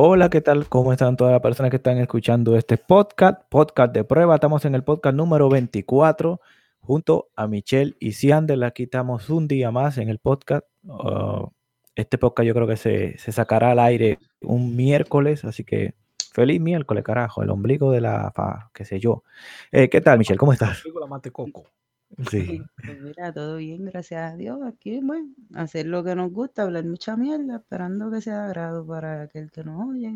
Hola, ¿qué tal? ¿Cómo están todas las personas que están escuchando este podcast? Podcast de prueba. Estamos en el podcast número 24 junto a Michelle y Siandel. Aquí estamos un día más en el podcast. Uh, este podcast yo creo que se, se sacará al aire un miércoles, así que feliz miércoles, carajo, el ombligo de la, fa, qué sé yo. Eh, ¿Qué tal, Michelle? ¿Cómo estás? la mate coco. Sí. Pues mira, todo bien, gracias a Dios. Aquí, bueno, hacer lo que nos gusta, hablar mucha mierda, esperando que sea de agrado para aquel que nos oye.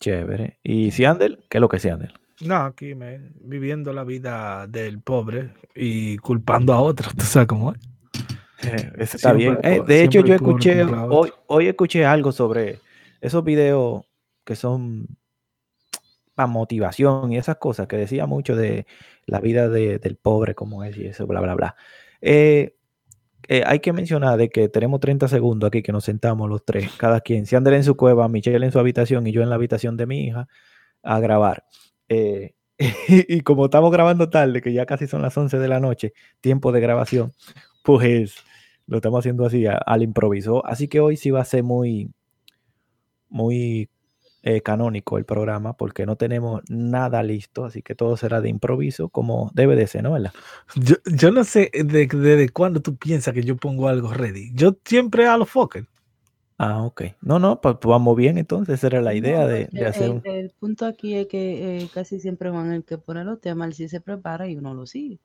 Chévere. ¿Y Siandel? ¿Qué es lo que es Siandel? No, aquí me, viviendo la vida del pobre y culpando a otros, ¿tú sabes cómo es? Eh, eso está bien. Eh, de hecho, yo escuché, hoy, hoy escuché algo sobre esos videos que son para motivación y esas cosas que decía mucho de la vida de, del pobre como es y eso, bla, bla, bla. Eh, eh, hay que mencionar de que tenemos 30 segundos aquí que nos sentamos los tres, cada quien, si André en su cueva, Michelle en su habitación y yo en la habitación de mi hija, a grabar. Eh, y como estamos grabando tarde, que ya casi son las 11 de la noche, tiempo de grabación, pues lo estamos haciendo así al improviso. Así que hoy sí va a ser muy, muy eh, canónico el programa porque no tenemos nada listo, así que todo será de improviso como debe de ser, ¿no? Yo, yo no sé desde de, cuándo tú piensas que yo pongo algo ready. Yo siempre a los fucker. Ah, ok. No, no, pues, pues, vamos bien entonces, esa era la idea No, de, de hacer el, un... el punto aquí es que eh, casi siempre van el que pone los temas, él sí se prepara y uno lo sigue.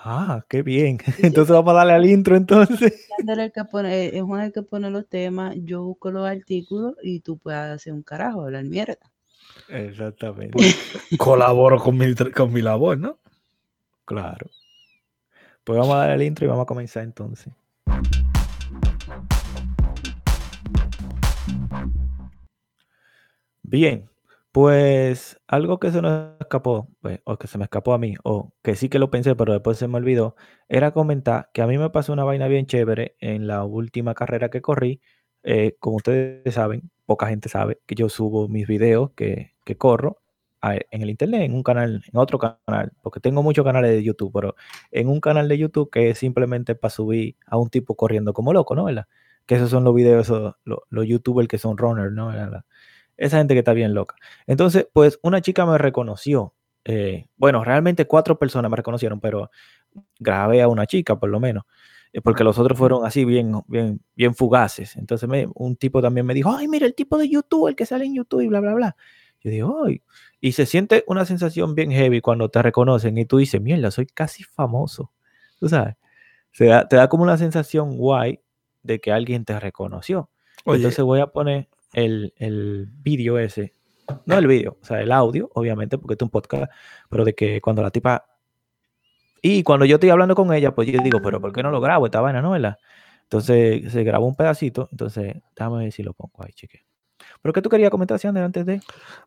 Ah, qué bien. Entonces vamos a darle al intro entonces. Eh, es Juan el que pone los temas, yo busco los artículos y tú puedes hacer un carajo, hablar mierda. Exactamente. Colaboro con mi, con mi labor, ¿no? Claro. Pues vamos a darle al intro y vamos a comenzar entonces. Bien, pues algo que se nos escapó, pues, o que se me escapó a mí, o que sí que lo pensé, pero después se me olvidó, era comentar que a mí me pasó una vaina bien chévere en la última carrera que corrí. Eh, como ustedes saben, poca gente sabe que yo subo mis videos que, corro a- en el internet, en un canal, en otro canal, porque tengo muchos canales de YouTube, pero en un canal de YouTube que es simplemente para subir a un tipo corriendo como loco, ¿no? ¿Verdad? Que esos son los videos, los YouTubers que son runners, ¿no? ¿Verdad? Esa gente que está bien loca. Entonces, pues una chica me reconoció. eh, bueno, realmente cuatro personas me reconocieron, pero grabé a una chica por lo menos, eh, porque los otros fueron así bien, bien, bien fugaces. Entonces me- un tipo también me dijo, ay, mira el tipo de YouTube, el que sale en YouTube y bla, bla, bla. Yo digo, ay, y se siente una sensación bien heavy cuando te reconocen y tú dices, mierda, soy casi famoso. Tú sabes, se da- te da como una sensación guay de que alguien te reconoció. Oye, Entonces voy a poner el, el vídeo ese, no el vídeo, o sea, el audio, obviamente, porque es un podcast, pero de que cuando la tipa... Y cuando yo estoy hablando con ella, pues yo digo, pero ¿por qué no lo grabo esta vaina, no, verdad? Entonces se grabó un pedacito, entonces déjame ver si lo pongo ahí, cheque. ¿Pero qué tú querías comentar, Sander, antes de...?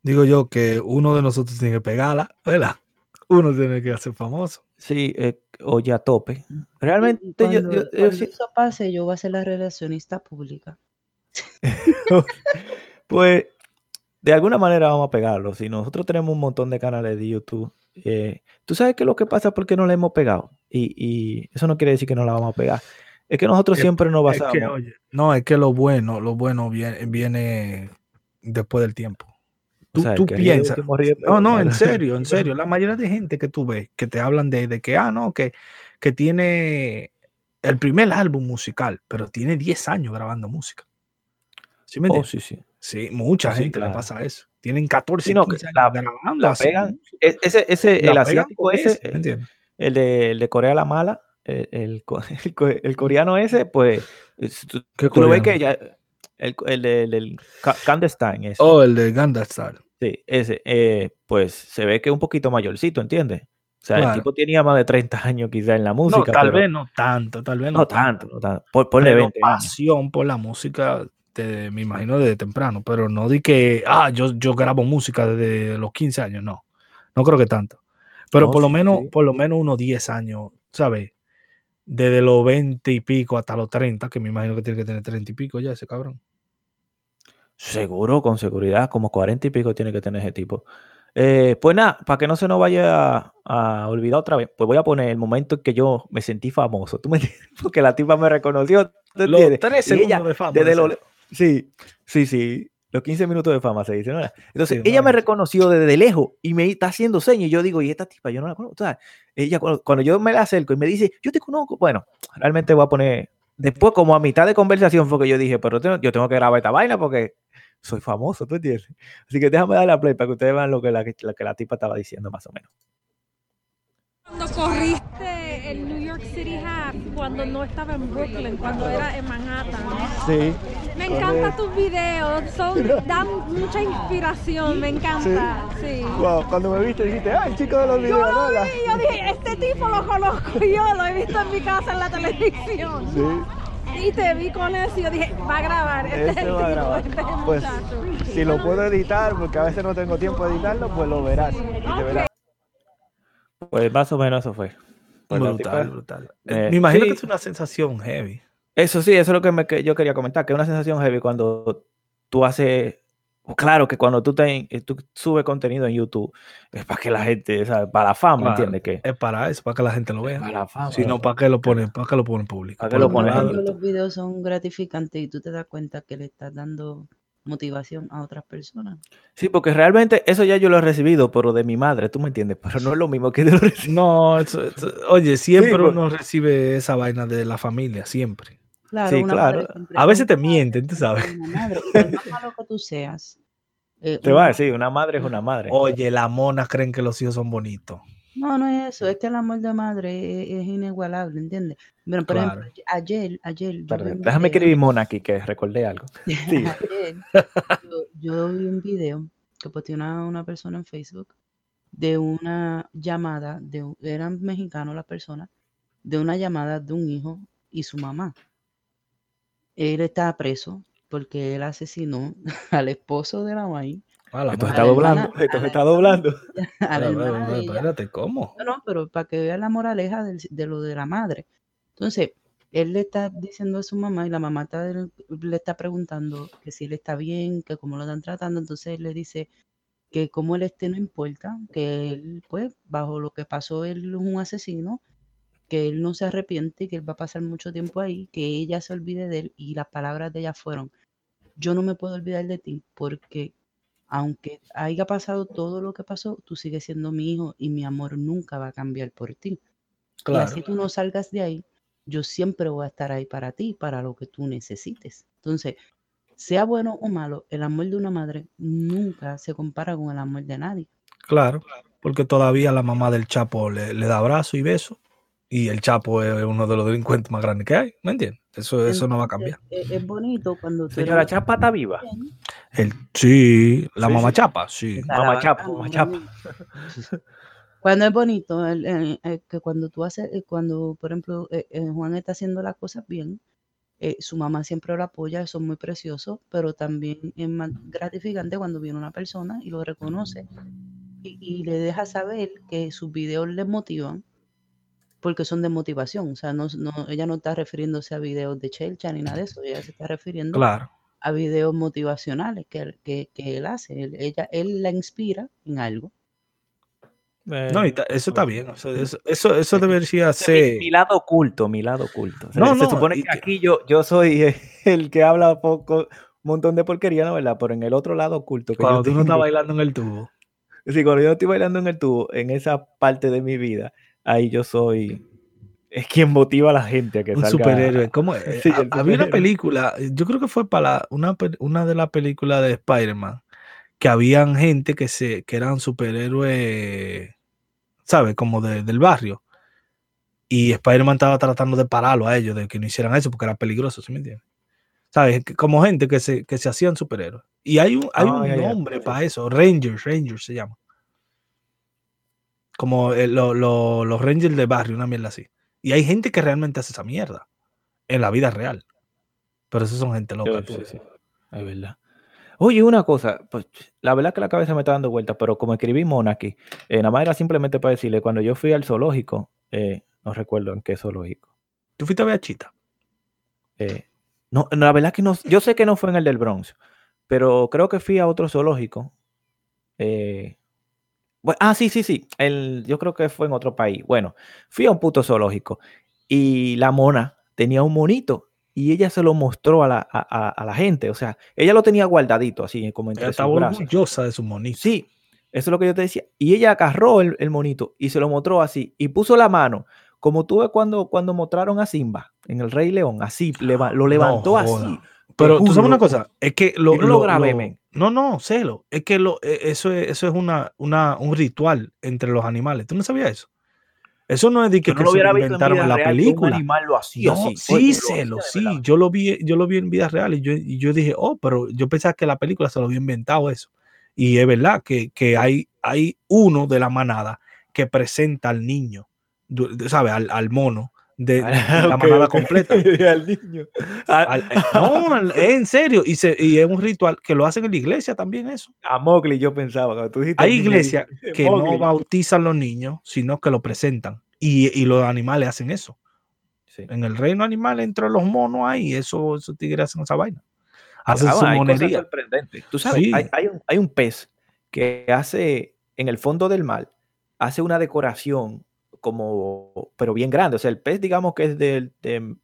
digo yo que uno de nosotros tiene que pegarla, ¿verdad? Uno tiene que hacer famoso. Sí, eh, oye, a tope. Realmente yo, cuando, yo- yo cuando sí- eso pase, yo voy a ser la relacionista pública. Pues de alguna manera vamos a pegarlo. Si nosotros tenemos un montón de canales de YouTube, eh, tú sabes qué es lo que pasa porque no la hemos pegado. Y, y eso no quiere decir que no la vamos a pegar. Es que nosotros Es- siempre nos Es basamos. que, oye, no, es que lo bueno, lo bueno viene, viene después del tiempo. o Tú, sea, que piensas. ríe No, no, en serio, en serio. La mayoría de gente que tú ves que te hablan de, de que, ah, no, que, que tiene el primer álbum musical, pero tiene 10 años grabando música. ¿Sí me Oh, sí, sí. Sí, mucha Sí, gente le pasa eso. Tienen 14, Sí, no, que 15 años la- grabando. La pegan. E- Ese, ese, La el asiático ese, ¿me entiendes? el de, el de Corea la mala, el, el, el co- el coreano ese, pues es- tú, ¿Qué tú lo ves que ya, el, el, el Kandestan ese. Oh, el de Ganda Style. Sí, ese, eh, pues se ve que es un poquito mayorcito, ¿entiendes? O sea, el tipo tenía más de 30 años quizá en la No, música, tal pero vez no tanto, tal vez no, no tanto, no tanto. Por, ponle pero 20 años. pasión por la música, de- me imagino desde temprano, pero no di que, ah, yo, yo grabo música desde los 15 años, no, no creo que tanto. Pero No, por lo menos, sí. por lo menos unos 10 años, ¿sabes? Desde los 20 y pico hasta los 30, que me imagino que tiene que tener 30 y pico ya ese cabrón. Seguro, con seguridad, como 40 y pico tiene que tener ese tipo. Eh, pues nada, para que no se nos vaya a, a olvidar otra vez, pues voy a poner el momento en que yo me sentí famoso. ¿Tú me entiendes? Porque la tipa me reconoció. ¿tú Los entiendes? 3 Y ella, segundos de fama. desde lo, Sí, sí, sí. Los 15 minutos de fama se dice, ¿no? Entonces, Sí, ella me reconoció desde lejos y me está haciendo señas. Y yo digo, ¿y esta tipa? Yo no la conozco. O sea, ella, cuando, cuando yo me la acerco y me dice, yo te conozco, bueno, realmente voy a poner. Después, como a mitad de conversación, fue que yo dije, pero tengo- yo tengo que grabar esta vaina porque soy famoso, ¿tú entiendes? Así que déjame dar la play para que ustedes vean lo que la, lo que la tipa estaba diciendo, más o menos. Cuando corriste el New York City Cuando no estaba en Brooklyn, cuando era en Manhattan. Sí. Me encantan tus videos, son, dan mucha inspiración, me encanta. Sí. Wow, cuando me viste dijiste, ay, chico de los Yo lo vi, yo dije, este tipo lo conozco yo, lo he visto en mi casa en la televisión. Sí. Y te vi con eso y yo dije, va a grabar, este es el va a tipo, grabar. este es el Pues, muchacho. Si lo puedo editar, porque a veces no tengo tiempo de editarlo, pues lo verás. y te verás. Pues más o menos eso fue. Pues brutal, tipa- brutal. eh, Me imagino sí. que es una sensación heavy. Eso sí, eso es lo que, me- que yo quería comentar, que es una sensación heavy cuando tú haces, claro que cuando tú, te, eh, tú subes contenido en YouTube, es para que la gente, ¿sabes? para la fama, Claro. ¿entiendes? Que Es para eso, para que la gente lo vea. para la fama. Si no, ¿para qué lo ponen? ¿Para qué lo ponen público? ¿Para qué Por lo ponen los videos son gratificantes y tú te das cuenta que le estás dando motivación a otras personas. Sí, porque realmente eso ya yo lo he recibido, pero de mi madre, tú me entiendes, pero no es lo mismo que de lo recibo. No, eso- eso- oye, siempre pues. uno recibe esa vaina de la familia, siempre. Claro, Sí, claro. A veces te mienten, tú sabes. una madre. Más malo que tú seas, eh, Te una va a decir, una madre es una madre. Oye, las monas creen que los hijos son bonitos. No, no es eso, es que el amor de madre es, es inigualable, ¿entiendes? Bueno, por ejemplo, ayer, ayer, déjame video- escribir Mona aquí, que recordé algo. Sí. ayer yo, yo vi un video que posteó una, una persona en Facebook de una llamada, de, eran mexicanos las personas, de una llamada de un hijo y su mamá. Él está preso porque él asesinó al esposo de la maíz, Esto se está la doblando, hermana- esto se está doblando. de espérate, ¿cómo? No, no, pero para que vea la moraleja del- de lo de la madre. Entonces, él le está diciendo a su mamá y la mamá está le está preguntando que si él está bien, que cómo lo están tratando. Entonces él le dice que como él esté no importa, que él, pues, bajo lo que pasó, él es un asesino, que él no se arrepiente, que él va a pasar mucho tiempo ahí, que ella se olvide de él. Y las palabras de ella fueron, yo no me puedo olvidar de ti porque aunque haya pasado todo lo que pasó, tú sigues siendo mi hijo y mi amor nunca va a cambiar por ti. Y así tú no salgas de ahí, yo siempre voy a estar ahí para ti, para lo que tú necesites. Entonces, sea bueno o malo, el amor de una madre nunca se compara con el amor de nadie. Claro, porque todavía la mamá del Chapo le, le da abrazo y beso. Y el Chapo es uno de los delincuentes más grandes que hay, ¿me entiendes? Eso, eso no va a cambiar. Es, es bonito cuando tú Señora eres Chapa está viva. El, sí, la Sí, mamá sí. Chapa, sí. Mamá Chapa, mamá Chapa. Cuando es bonito, el- el- el que cuando tú haces, eh, cuando por ejemplo eh, eh, Juan está haciendo las cosas bien, eh, su mamá siempre lo apoya, eso es muy precioso, pero también es más gratificante cuando viene una persona y lo reconoce y, y le deja saber que sus videos le motivan porque son de motivación, o sea, no, no- ella no está refiriéndose a videos de Chelcha ni nada de eso, ella se está refiriendo Claro, a videos motivacionales que, él- que, que él hace, él, ella, él la inspira en algo. no, y ta- eso está bien. Eso, eso, eso, eso debería Mi, ser. mi lado oculto, mi lado oculto. Se, No, se no, supone que que- aquí yo, yo soy el que habla poco, un montón de porquería, ¿no? ¿Verdad? Pero en el otro lado oculto que yo Cuando tú no estás bailando en el tubo. Sí, cuando yo no estoy bailando en el tubo, en esa parte de mi vida, ahí yo soy es quien motiva a la gente a que Un salga. superhéroe. ¿Cómo? Sí, el Había una película, yo creo que fue para la- una, de las películas de Spider-Man, que habían gente que, se, que eran superhéroes, ¿sabes? Como de- del barrio. Y Spider-Man estaba tratando de pararlo a ellos, de que no hicieran eso, porque era peligroso, ¿sí me entiendes? ¿Sabes? Como gente que se, que se hacían superhéroes. Y hay un, hay Ah, un nombre para eso, Rangers, Rangers se llama. Como eh, lo- lo- los Rangers de barrio, una mierda así. Y hay gente que realmente hace esa mierda en la vida real. Pero esos son gente loca. Sí, sí, Es verdad. Oye, una cosa, pues la verdad que la cabeza me está dando vueltas, pero como escribí Mona aquí, eh, nada más era simplemente para decirle, cuando yo fui al zoológico, eh, no recuerdo en qué zoológico. Tú fuiste a ver a Chita. eh, no, no, la verdad que no, yo sé que no fue en el del Bronx, pero creo que fui a otro zoológico. eh, ah, sí, sí, sí, el, yo creo que fue en otro país. Bueno, fui a un puto zoológico y la mona tenía un monito y ella se lo mostró a la, a, a- la gente. O sea, ella lo tenía guardadito así, como entre Ella estaba orgullosa de su monito. Sí, eso es lo que yo te decía. Y ella agarró el, el monito y se lo mostró así y puso la mano, como tú ves cuando, cuando mostraron a Simba en el Rey León, así, leva- lo levantó así. Pero tú sabes una cosa, es que lo, no lo grabé, men. No, no, celo, es que lo, e- eso es, eso es una, una, un ritual entre los animales. ¿Tú no sabías eso? Eso no es de que, Yo no que lo se lo en inventaron en la real, que Un película. animal lo hacía No, sí, celo, sí. Yo lo vi, yo lo vi en vida real y yo, y yo dije, oh, pero yo pensaba que la película se lo había inventado eso. Y es verdad que, que hay, hay uno de la manada que presenta al niño, ¿sabes? Al, al mono de, de la manada ok. completa. Al niño. Ah, Al- eh, no, al- en serio. Y, se, y es un ritual que lo hacen en la iglesia también eso. A Mowgli yo pensaba, tú dijiste Hay iglesias que no bautizan los niños, sino que lo presentan. Y, y los animales hacen eso. Sí. En el reino animal, entre los monos ahí, eso, esos tigres hacen esa vaina. Hacen Ah, su hay monería. Tú sabes, Sí. hay, hay un, hay un pez que hace en el fondo del mar, hace una decoración como, pero bien grande. O sea, el pez, digamos que es de, de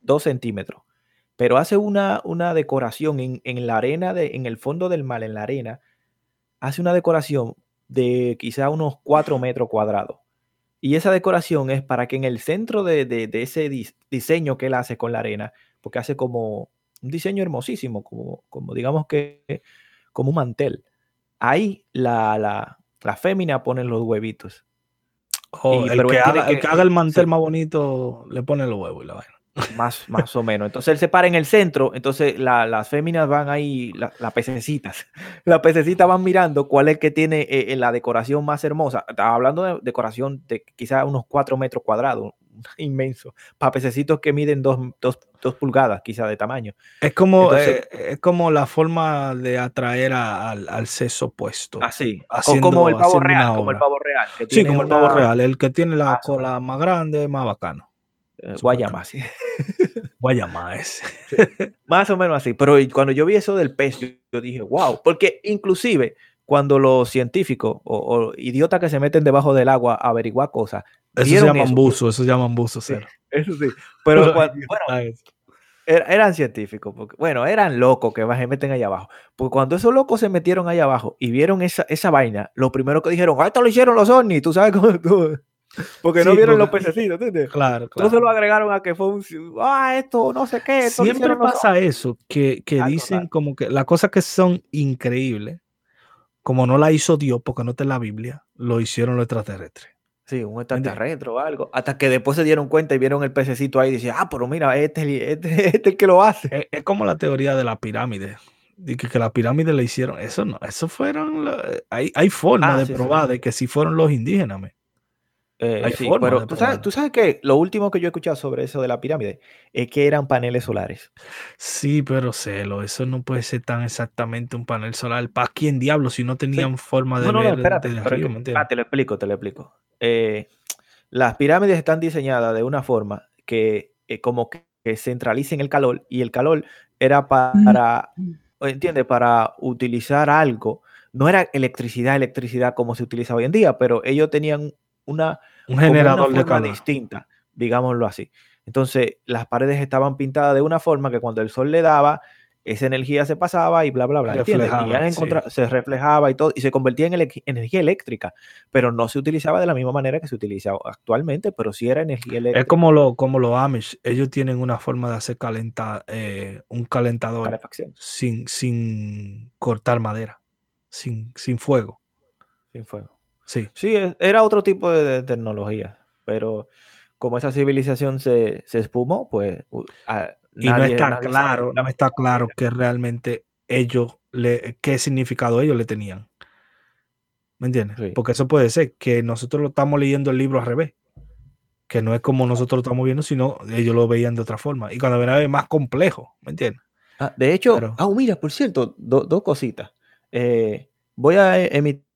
dos centímetros, pero hace una, una decoración en, en la arena, de, en el fondo del mar, en la arena, hace una decoración de quizá unos cuatro metros cuadrados. Y esa decoración es para que en el centro de, de- de ese dis- diseño que él hace con la arena, porque hace como un diseño hermosísimo, como, como digamos que como un mantel. Ahí la, la, la fémina pone los huevitos. O y- el, que haga, el que- que haga el mantel sí. más bonito le pone los huevos y la vaina. Más, más o menos. Entonces él se para en el centro, entonces la- las féminas van ahí, la- las pececitas, las pececitas van mirando cuál es el que tiene eh, eh, la decoración más hermosa. Estaba hablando de decoración de quizás unos 4 metros cuadrados, inmenso, para pececitos que miden 2 pulgadas quizás de tamaño. Es como, Entonces- eh, es como la forma de atraer a- al, al sexo opuesto. Así, Haciendo- como el pavo real, como el pavo real. que Sí, tiene como el pavo una, real. El que tiene la Ah, cola más grande es más bacano. eh, Guayama, sí. Voy a llamar a ese. Más o menos así. Pero cuando yo vi eso del pez, yo, yo dije, wow. Porque inclusive cuando los científicos o, o idiotas que se meten debajo del agua a averiguar cosas, Eso se llaman eso. buzo, eso se llaman buzo, Sí, cero. Eso sí. Pero bueno, er- eran científicos. Porque, bueno, eran locos que se meten allá abajo. Porque cuando esos locos se metieron allá abajo y vieron esa, esa vaina, lo primero que dijeron, ah, esto lo hicieron los ovnis. Tú sabes cómo tú. Porque no Sí, vieron los pececitos, ¿entiendes? Claro, Entonces claro. lo agregaron a que fue un. Ah, esto no sé qué. esto Siempre los pasa eso, que, que dicen como que las cosas que son increíbles, como no la hizo Dios, porque no está en la Biblia, lo hicieron los extraterrestres. Sí, un entiendes? extraterrestre o algo. Hasta que después se dieron cuenta y vieron el pececito ahí y dicen, ah, pero mira, este, es el- este, este es el que lo hace. Es, es como la teoría de la pirámide. De que, que la pirámide le hicieron. Eso no, eso fueron. la- hay, hay forma Ah, de sí, sí. probar de que si fueron los indígenas. me. Eh, Hay sí, pero de tú sabes, tú sabes que lo último que yo he escuchado sobre eso de la pirámide es que eran paneles solares. Sí, pero celo, eso no puede ser tan exactamente un panel solar. ¿Para quién diablo si no tenían forma de No, no, no, ver espérate. arriba, que- ¿me entiendes? ah, te lo explico, te lo explico. Eh, las pirámides están diseñadas de una forma que eh, como que, que centralicen el calor y el calor era para, ¿entiendes? Para utilizar algo. No era electricidad, electricidad como se utiliza hoy en día, pero ellos tenían una, Un como una generador de forma calor. distinta, digámoslo así. Entonces, las paredes estaban pintadas de una forma que cuando el sol le daba, esa energía se pasaba y bla, bla, bla. se reflejaba y todo, y se convertía en energía eléctrica, pero no se utilizaba de la misma manera que se utiliza actualmente, pero sí era energía eléctrica. Es como, lo, como los Amish. Ellos tienen una forma de hacer calentar eh, un calentador sin, sin cortar madera, sin, sin fuego. sin fuego. Sí. Sí, es- era otro tipo de, de tecnología, pero como esa civilización se, se espumó, pues... a- Y no está sabe claro, la- no está claro que realmente ellos, le, qué significado ellos le tenían. ¿Me entiendes? Sí. Porque eso puede ser que nosotros lo estamos leyendo el libro al revés. Que no es como nosotros lo estamos viendo, sino ellos lo veían de otra forma. Y cuando ven más complejo, ¿me entiendes? Ah, de hecho, Pero- ah, mira, por cierto, do- dos cositas. Eh, voy a e-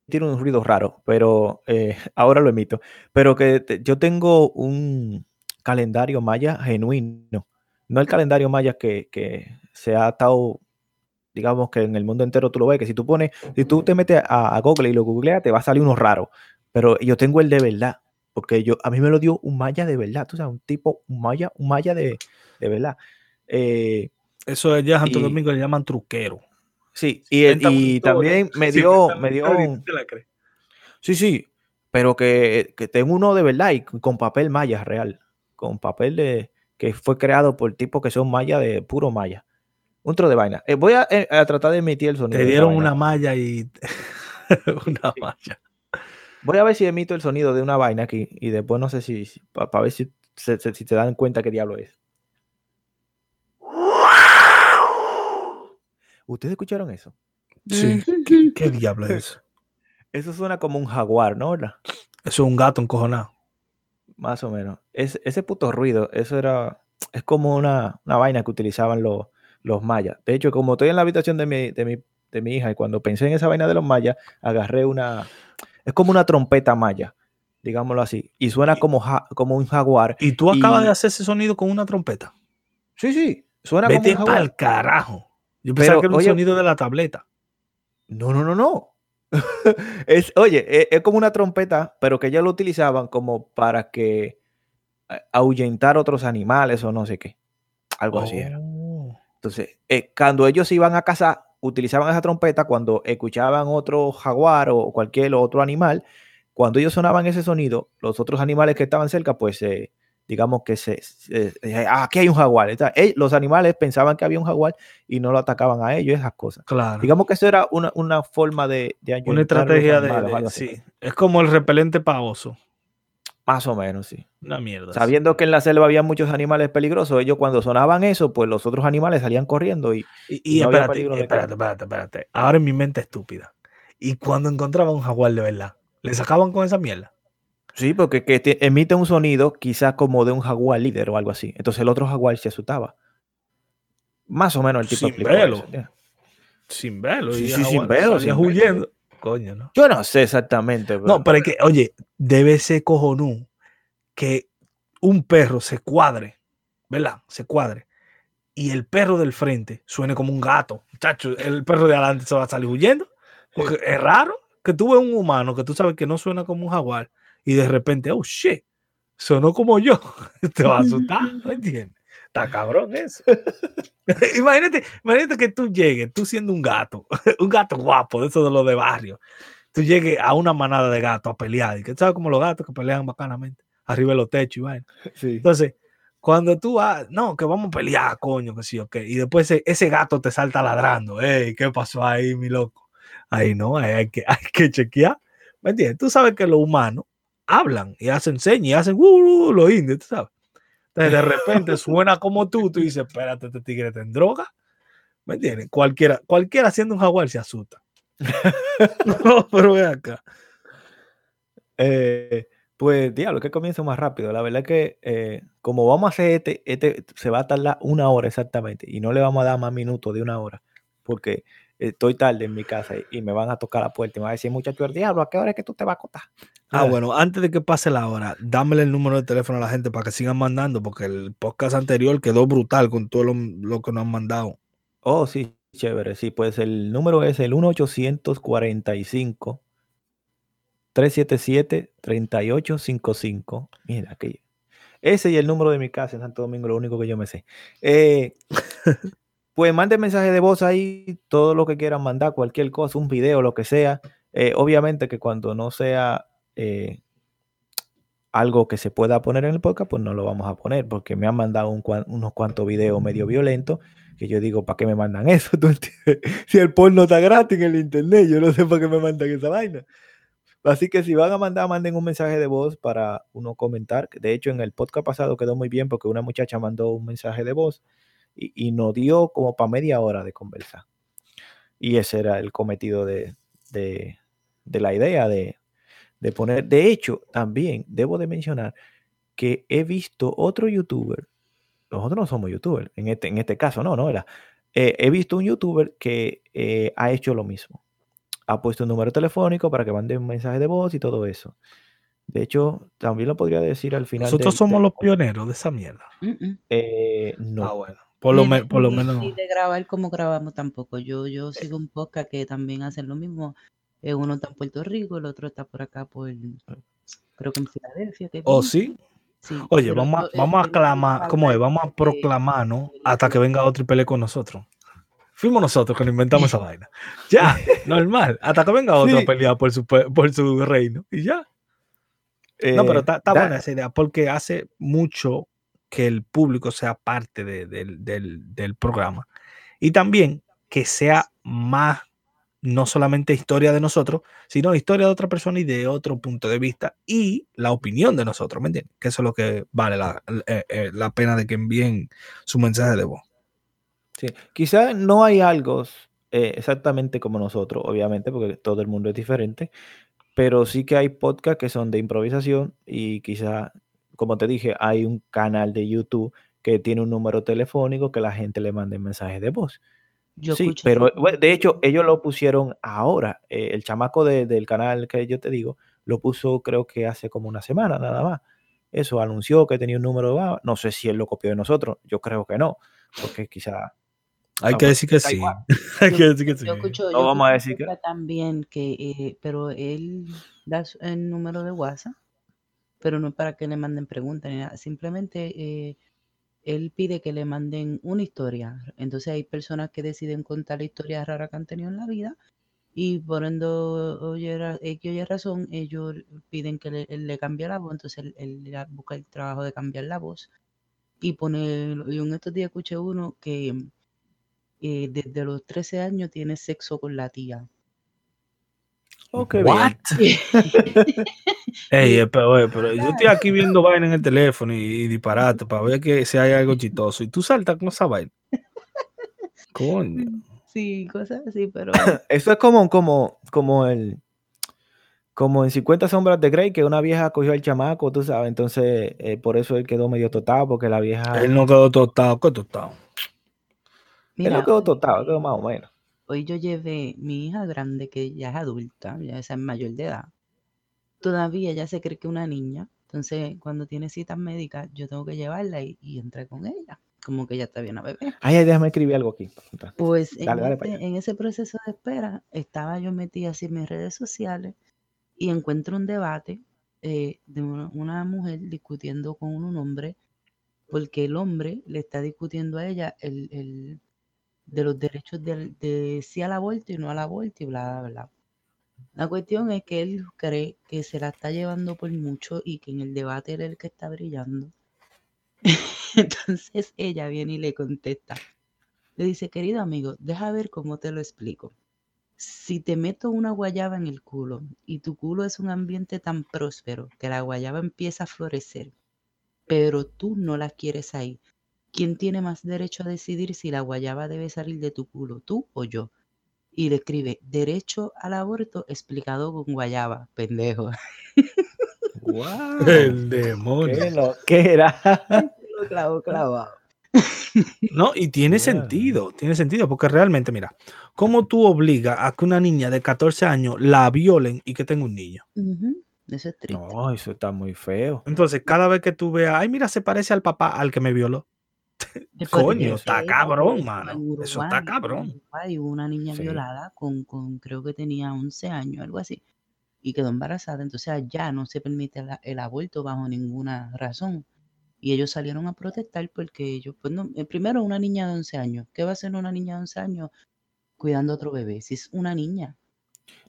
emitir un ruido raro, pero eh, ahora lo emito. Pero que te- yo tengo un calendario maya genuino, no el calendario maya que, que se ha estado, digamos que en el mundo entero tú lo ves, que si tú pones, si tú te metes a, a Google y lo googleas, te va a salir uno raro. Pero yo tengo el de verdad, porque yo, a mí me lo dio un maya de verdad, tú sabes, un tipo, un maya, un maya de, de verdad. Eh, Eso allá en Santo Domingo le llaman truquero. Sí, y, y también me Sí, dio, me dio, te la crees. sí, sí, pero que, que tengo uno de verdad y con papel maya real, con papel de que fue creado por tipos que son maya de puro maya. Un tro de vaina. Eh, voy a, eh, a tratar de emitir el sonido. Te dieron una malla y. una malla. Voy a ver si emito el sonido de una vaina aquí y después no sé si, para ver si, se- se- si te dan cuenta qué diablo es. ¿Ustedes escucharon eso? Sí. ¿Qué, qué diablo es eso? Eso suena como un jaguar, ¿no? ¿Verdad? Eso es un gato encojonado. Más o menos. Es, ese puto ruido, eso era, es como una, una vaina que utilizaban los, los mayas. De hecho, como estoy en la habitación de mi, de, mi, de mi hija y cuando pensé en esa vaina de los mayas, agarré una, es como una trompeta maya, digámoslo así, y suena como, ja- como un jaguar. Y tú acabas Y- de hacer ese sonido con una trompeta. Sí, sí, suena Vete como un jaguar. el carajo. Yo pensaba Pero, que era un oye- sonido de la tableta. No, no, no, no. es, oye, e- es, como una trompeta, pero que ellos lo utilizaban como para que eh, ahuyentar otros animales o no sé qué. Algo así era. Oh. Entonces, eh, cuando ellos iban a cazar, utilizaban esa trompeta cuando escuchaban otro jaguar o cualquier otro animal. Cuando ellos sonaban ese sonido, los otros animales que estaban cerca, pues eh, digamos que se, se- eh, ah, aquí hay un jaguar. Los animales pensaban que había un jaguar y no lo atacaban a ellos, esas cosas. Claro. Digamos que eso era una, una forma de, de una estrategia de. animales, sí. Es como el repelente para oso. Más o menos, sí. Una mierda. sí. Sabiendo que en la selva había muchos animales peligrosos, ellos cuando sonaban eso, pues los otros animales salían corriendo y Y, y y no había espérate, peligro de espérate, espérate, espérate. Ahora en mi mente estúpida. Y cuando encontraban un jaguar de verdad, ¿le sacaban con esa mierda? Sí, porque que te- emite un sonido quizás como de un jaguar líder o algo así. Entonces el otro jaguar se asustaba. Más o menos el tipo Sin eso, ¿entiendes? Sin verlo. Sí, y sí, sin salía sin huyendo. Coño, ¿no? Yo no sé exactamente. Pero, No, pero es que, oye, debe ser cojonú que un perro se cuadre, ¿verdad? Se cuadre. Y el perro del frente suene como un gato. Chacho, el perro de adelante se va a salir huyendo. Porque es raro que tú ves un humano que tú sabes que no suena como un jaguar y de repente, oh shit, sonó como yo. Te va a asustar, ¿no entiendes? Está cabrón eso. imagínate, imagínate que tú llegues, tú siendo un gato, un gato guapo, de esos de los de barrio. Tú llegues a una manada de gatos a pelear. Y que sabes como los gatos que pelean bacanamente, arriba de los techos y vaina. sí. Entonces, cuando tú vas, no, que vamos a pelear, coño, que sí, ok. Y después ese, ese gato te salta ladrando. Ey, ¿qué pasó ahí, mi loco? Ahí no, ahí hay que, hay que chequear. ¿Me entiendes? Tú sabes que los humanos hablan y hacen señas y hacen uh, uh, los indios, tú sabes. Entonces, de repente suena como tú, tú dices, espérate, este tigre está en droga. ¿Me entiendes? Cualquiera, cualquiera haciendo un jaguar se asusta. no, pero ve acá. Eh, pues, diablo, que comienzo más rápido. La verdad es que eh, como vamos a hacer este, este se va a tardar una hora exactamente y no le vamos a dar más minutos de una hora porque estoy tarde en mi casa y, me van a tocar la puerta y me van a decir, muchacho, el diablo, ¿a qué hora es que tú te vas a acotar? Ah, bueno, antes de que pase la hora, dámele el número de teléfono a la gente para que sigan mandando, porque el podcast anterior quedó brutal con todo lo, lo que nos han mandado. Oh, sí, chévere. Sí, pues el número es el 1-845 377-3855. Mira, que ese y el número de mi casa en Santo Domingo, lo único que yo me sé. Eh, pues manden mensaje de voz ahí, todo lo que quieran mandar, cualquier cosa, un video, lo que sea. Eh, obviamente que cuando no sea eh, algo que se pueda poner en el podcast, pues no lo vamos a poner, porque me han mandado unos cuantos videos medio violentos que yo digo, ¿para qué me mandan eso? Si el porno está gratis en el internet, yo no sé para qué me mandan esa vaina. Así que si van a mandar, manden un mensaje de voz para uno comentar. De hecho, en el podcast pasado quedó muy bien porque una muchacha mandó un mensaje de voz y, y nos dio como para media hora de conversar. Y ese era el cometido de, de- de la idea de, de poner. De hecho, también debo de mencionar que he visto otro youtuber. Nosotros no somos youtubers, en este, en este caso no, no era. Eh, he visto un youtuber que eh, ha hecho lo mismo. Ha puesto un número telefónico para que mande un mensaje de voz y todo eso. De hecho, también lo podría decir al final. Nosotros del- somos del los pioneros de esa mierda. Mm, mm. Eh, no. Ah, bueno. Por lo, me- por lo menos. ni de grabar como grabamos tampoco. Yo, yo sigo un podcast que también hacen lo mismo. Eh, uno está en Puerto Rico, el otro está por acá por creo que en Filadelfia. que ¿Oh, sí? Sí, Oye, vamos a, vamos a el- el clamar, ¿cómo es? Vamos a que- proclamar, ¿no? Hasta que venga otro y pelee con nosotros. Fuimos nosotros que nos inventamos esa vaina. Ya, normal. Hasta que venga otro Sí. a pelear por su, por su reino. Y ya. No, pero Eh, está, buena esa idea porque hace mucho que el público sea parte de- del, del- programa. Y también que sea más, no solamente historia de nosotros, sino historia de otra persona y de otro punto de vista y la opinión de nosotros, ¿me entiendes? Que eso es lo que vale la, eh, eh, la pena de que envíen su mensaje de voz. Sí, quizás no hay algo eh, exactamente como nosotros, obviamente, porque todo el mundo es diferente, pero sí que hay podcasts que son de improvisación y quizás, como te dije, hay un canal de YouTube que tiene un número telefónico que la gente le mande mensajes de voz. Yo sí, pero bueno, de hecho ellos lo pusieron ahora. eh, el chamaco de- del canal que yo te digo lo puso creo que hace como una semana nada más. Eso anunció que tenía un número de No sé si él lo copió de nosotros. Yo creo que no, porque quizá Hay que decir que sí. Hay que decir que sí. Yo escucho, No yo vamos a decir que- también que, eh, pero él da el número de WhatsApp, pero no para que le manden preguntas ni nada. Simplemente eh, él pide que le manden una historia. Entonces hay personas que deciden contar la historia rara que han tenido en la vida y por ende oye, oye razón, ellos piden que le, le cambie la voz, entonces él, busca el trabajo de cambiar la voz y pone, y en estos días escuché uno que eh, desde los 13 años tiene sexo con la tía. Oh, qué What? bien. Ey, eh, pero, pero yo estoy aquí viendo vaina en el teléfono y, y disparate para ver que si hay algo chistoso. Y tú saltas con esa vaina. Coño. Sí, cosas así, pero Eso es como, como, como el como en 50 sombras de Grey, que una vieja cogió al chamaco, tú sabes, entonces eh, por eso él quedó medio totado, porque la vieja Él no quedó tostado, ¿qué tostado? él mira, no quedó hoy, totado, quedó más o menos. Hoy yo llevé mi hija grande, que ya es adulta, ya es mayor de edad. Todavía ya se cree que es una niña. Entonces, cuando tiene citas médicas, yo tengo que llevarla y, y entrar con ella. Como que ya está bien a bebé. Ay, ay, déjame escribir algo aquí. Pues en, Dale, este- en ese proceso de espera, estaba yo metida así en mis redes sociales y encuentro un debate eh, de una, una mujer discutiendo con un hombre, porque el hombre le está discutiendo a ella el, el- de los derechos del- de, sí al aborto y no al aborto y bla, bla, bla. La cuestión es que él cree que se la está llevando por mucho y que en el debate él el que está brillando. Entonces ella viene y le contesta. Le dice, querido amigo, deja ver cómo te lo explico. Si te meto una guayaba en el culo y tu culo es un ambiente tan próspero que la guayaba empieza a florecer, pero tú no la quieres ahí, ¿quién tiene más derecho a decidir si la guayaba debe salir de tu culo, tú o yo? Y le escribe, derecho al aborto explicado con guayaba, pendejo. Wow, El demonio. qué lo que era. Lo clavo clavado. No, y tiene Yeah. sentido, tiene sentido, porque realmente, mira, ¿cómo tú obligas a que una niña de 14 años la violen y que tenga un niño? Ujú, Eso es triste. No, eso está muy feo. Entonces, cada vez que tú veas, ay, mira, se parece al papá al que me violó. Coño, está es, cabrón, mano. Eso está cabrón. hubo una niña Sí. violada con, con, creo que tenía 11 años, algo así, y quedó embarazada. Entonces allá no se permite la- el aborto bajo ninguna razón. Y ellos salieron a protestar porque ellos, pues no, eh, primero una niña de 11 años. ¿Qué va a hacer una niña de 11 años cuidando a otro bebé? Si es una niña.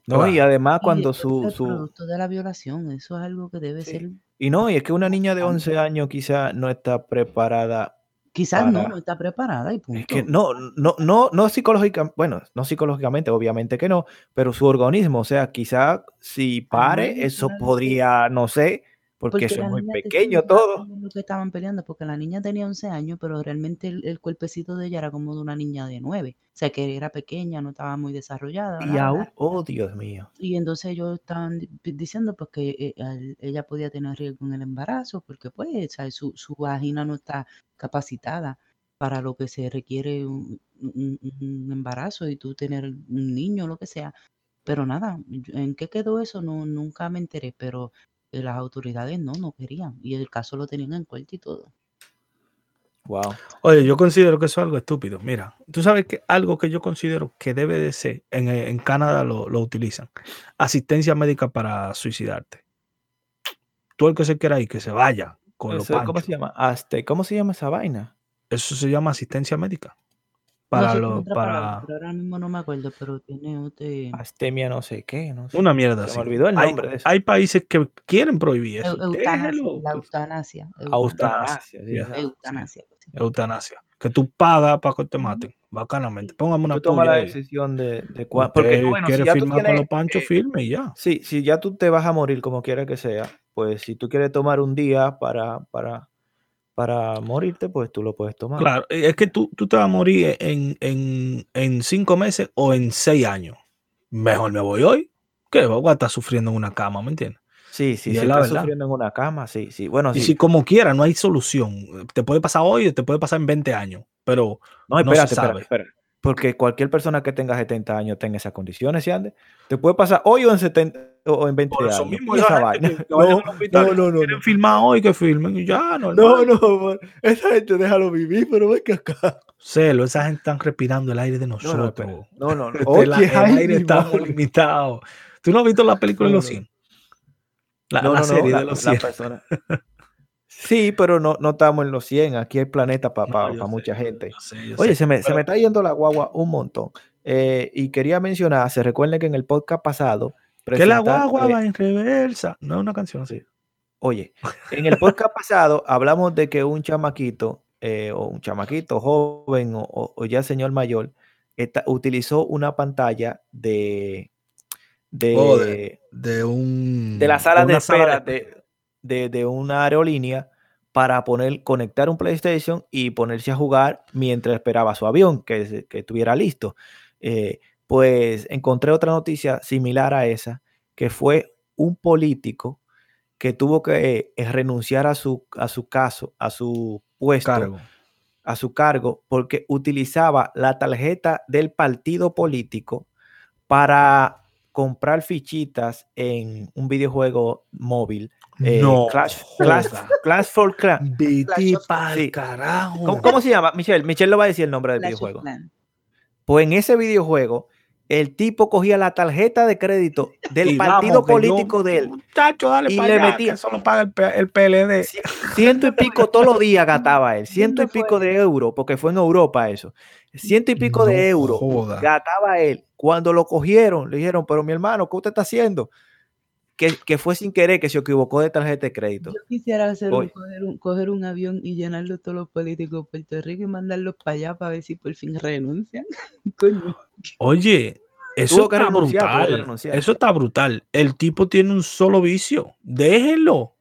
No, y además cuando su, es el su producto de la violación, eso es algo que debe Sí. ser. y no, y es que una niña de 11 años quizá no está preparada Quizás no, para- no está preparada y punto. Es que no, no, no, no psicológicamente, bueno, no psicológicamente, obviamente que no, pero su organismo, o sea, quizá si pare, no, eso podría, no sé, porque, eso la es muy pequeño todo. lo que estaban peleando, porque la niña tenía 11 años, pero realmente el, el cuerpecito de ella era como de una niña de 9. O sea, que era pequeña, no estaba muy desarrollada. Y aún, oh Dios mío. Y entonces ellos estaban diciendo pues que eh, al- ella podía tener riesgo en el embarazo, porque pues o sea, su, su vagina no está capacitada para lo que se requiere un, un- un embarazo y tú tener un niño, lo que sea. Pero nada, ¿en qué quedó eso? No, nunca me enteré, pero las autoridades no, no querían. Y el caso lo tenían en corte y todo. Wow. Oye, yo considero que eso es algo estúpido. Mira, tú sabes que algo que yo considero que debe de ser, en, eh, en Canadá lo, lo utilizan, asistencia médica para suicidarte. Tú el que se quiera ir, que se vaya, con los ¿Cómo se llama? Aste, ¿Cómo se llama esa vaina? Eso se llama asistencia médica. No Para sé lo- para pero ahora mismo no me acuerdo, pero tiene este, Astemia no sé qué, no sé. una mierda Se así. me olvidó el Hay- nombre de eso. Hay países que quieren prohibir eso. eutanasia, la eutanasia. Eutanasia, sí, Ya. esa- Eutanasia. sí. Eutanasia. Que tú pagas para que te maten. Bacanamente. Póngame una Tú tomas la decisión de, de Usted Porque, bueno, si quiere ya tú firmar con tienes, los panchos, eh, firme y ya. Sí, si ya tú te vas a morir como quiera que sea, pues si tú quieres tomar un día para, para, para morirte, pues tú lo puedes tomar. Claro, eh, es que tú, tú te vas a morir en, en, en cinco meses o en seis años. Mejor me voy hoy. que voy a estar sufriendo en una cama, ¿me entiendes? Sí, sí, Y si estás sufriendo en una cama, sí, sí. Bueno, Y sí. si como quiera, no hay solución. Te puede pasar hoy o te puede pasar en 20 años. Pero No, no se espérate, sabe. espérate, espérate. Porque cualquier persona que tenga 70 años tenga esas condiciones, ¿sí ande? Te puede pasar hoy o en 70 o en 20 por eso años. mismo, Y esa gente No, no, no, no, quieren no. filmar hoy, que filmen y ya, no, No, esa gente déjalo vivir, pero ven que acá. Celo, esa gente están respirando el aire de No, no, nosotros. no, no, no. Este, Oye, el ay, aire está madre. limitado. ¿Tú no has visto la película de los no. 100? La, No, la no, no, serie la- de los la 100. persona- Sí, pero no, no estamos en los 100. Aquí hay planeta para mucha gente. yo sé, yo Oye, sé. se me, se me está yendo la guagua un montón. Eh, y quería mencionar, se recuerden que en el podcast pasado. Que la guagua eh, va en reversa. No es una canción así. Oye, en el podcast pasado hablamos de que un chamaquito, eh, o un chamaquito joven, o, o- o ya señor mayor, esta- utilizó una pantalla de, de, Oh, De un. de la sala de espera de, de- de una aerolínea para poner, conectar un PlayStation y ponerse a jugar mientras esperaba su avión que, que estuviera listo. Eh, pues encontré otra noticia similar a esa, que fue un político que tuvo que eh, renunciar a su, a su caso, a su puesto, cargo. a su cargo, porque utilizaba la tarjeta del partido político para comprar fichitas en un videojuego móvil. eh, no. Clash, Clash. Clash for Clans. Vete Sí. carajo. ¿Cómo, cómo se llama? Michelle, Michelle lo va a decir el nombre del Clash videojuego. Pues en ese videojuego, el tipo cogía la tarjeta de crédito del Y partido vamos, que yo- político de él. Muchacho, dale Y para le allá, metía- que eso lo paga el, el PLD. Ci- Ciento y pico todos los días gastaba él. Ciento y pico de euros, porque fue en Europa eso. Ciento y pico No de euros joda. gastaba él. Cuando lo cogieron, le dijeron, pero mi hermano, ¿qué usted está haciendo? Que, que fue sin querer, que se equivocó de tarjeta de crédito. Yo quisiera hacer un, coger, un, coger un avión y llenarlo todos los políticos de Puerto Rico y mandarlos para allá para ver si por fin renuncian. Coño. Oye, eso está brutal. Eso está brutal. El tipo tiene un solo vicio. Déjenlo.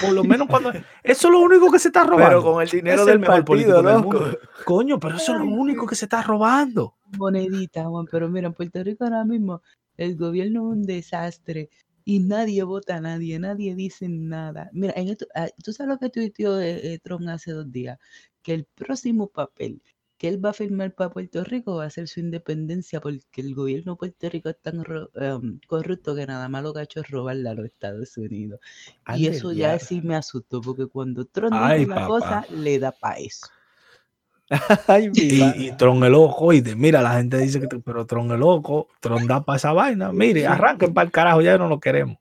Por lo menos cuando. Eso es lo único que se está robando. Pero con el dinero Es del el mejor partido, político del mundo. Coño, pero eso es lo único que se está robando. monedita, Juan, pero mira, en Puerto Rico ahora mismo el gobierno es un desastre y nadie vota a nadie, nadie dice nada. Mira, en esto, ah, tú sabes lo que tuiteó eh, eh, Trump hace dos días, que el próximo papel que él va a firmar para Puerto Rico va a ser su independencia porque el gobierno de Puerto Rico es tan em, corrupto que nada más lo que ha hecho es robarle a los Estados Unidos. Y eso ya sí me asustó porque cuando Trump Ay, dice papá. cosa, le da para eso. Ay, Y, y Tron el ojo, y mira, la gente dice que, pero Tron el ojo, Tron da para esa vaina. Mire, arranquen para el carajo, ya no lo queremos.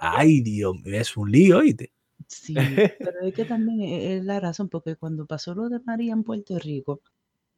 Ay, Dios mío, es un lío, oíste. Sí, pero es que también es la razón, porque cuando pasó lo de María en Puerto Rico,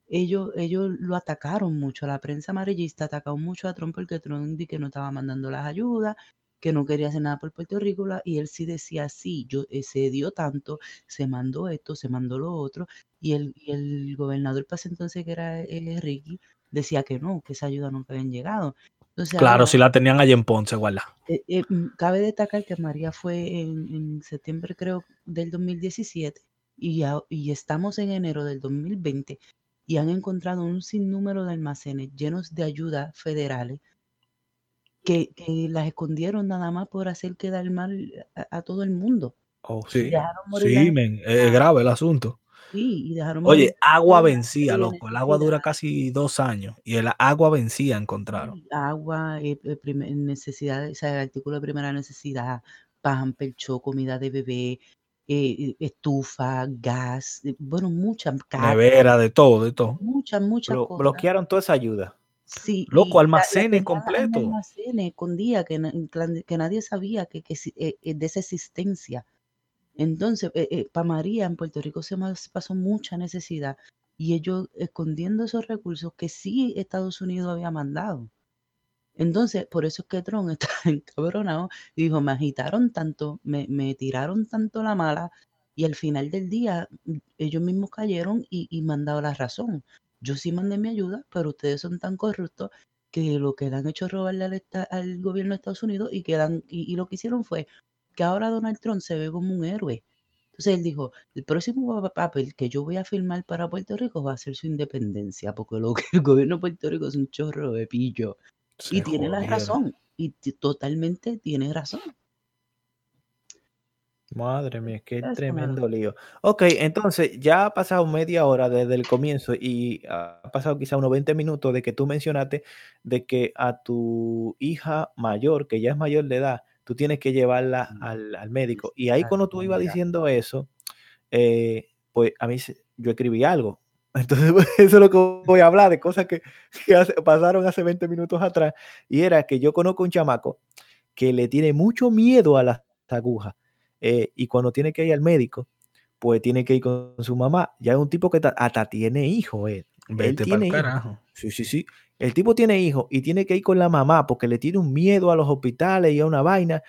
ellos, ellos lo atacaron mucho, la prensa amarillista atacó mucho a Trump porque Trump di que no estaba mandando las ayudas, que no quería hacer nada por Puerto Rico, y él sí decía, sí, yo, eh, se dio tanto, se mandó esto, se mandó lo otro, y el, y el gobernador para entonces, que era eh, Ricky, decía que no, que esa ayuda nunca habían llegado. Entonces, Claro, si la tenían allá en Ponce, guarda. eh, eh, mm, cabe destacar que María fue en, en septiembre, creo, del 2017 y, ya- y estamos en enero del 2020 y han encontrado un sinnúmero de almacenes llenos de ayudas federales que, que las escondieron nada más por hacer quedar mal a, a todo el mundo. Oh, Sí, sí. Men, es grave el asunto. sí, y dejaron morir Oye, agua vencía, loco. El agua dura necesidad. casi dos años y el agua vencía encontraron. Agua, eh, eh, prime- necesidades, o sea, artículo de primera necesidad, pan, percho, comida de bebé, eh, estufa, gas, eh, bueno, muchas Nevera, de todo, de todo. muchas, muchas Blo- cosas. bloquearon toda esa ayuda. Sí, Loco, almacenes completos. almacenes escondidas, que, nadie sabía que, eh, eh, de esa existencia. Entonces, para María en Puerto Rico se pasó mucha necesidad y ellos escondiendo esos recursos que sí Estados Unidos había mandado. Entonces, por eso es que Trump está encabronado y dijo, me agitaron tanto, me, me tiraron tanto la mala y al final del día mm, ellos mismos cayeron y, y me han dado la razón. Yo sí mandé mi ayuda, pero ustedes son tan corruptos que lo que le han hecho es robarle al, gobierno de Estados Unidos y, quedan, y, y lo que hicieron fue que ahora Donald Trump se ve como un héroe. Entonces él dijo, el próximo pa- papel que yo voy a firmar para Puerto Rico va a ser su independencia, porque lo que el gobierno de Puerto Rico es un chorro de pillo. Y tiene la razón, y totalmente tiene razón. Madre mía, qué tremendo lío. Ok, entonces ya ha pasado media hora desde el comienzo y ha pasado quizá unos 20 minutos de que tú mencionaste de que a tu hija mayor, que ya es mayor de edad, tú tienes que llevarla Mm, al, al médico. Y ahí cuando tú ibas diciendo eso, eh, pues a mí yo escribí algo. Entonces, pues, eso es lo que voy a hablar, de cosas que, que hace- pasaron hace 20 minutos atrás. Y era que yo conozco un chamaco que le tiene mucho miedo a las agujas. Eh, y cuando tiene que ir al médico, pues tiene que ir con su mamá. Ya es un tipo que ta- hasta tiene hijos. eh. Él Vete tiene para hijos. carajo. Sí, sí, sí. El tipo tiene hijos y tiene que ir con la mamá porque le tiene un miedo a los hospitales y a una vaina.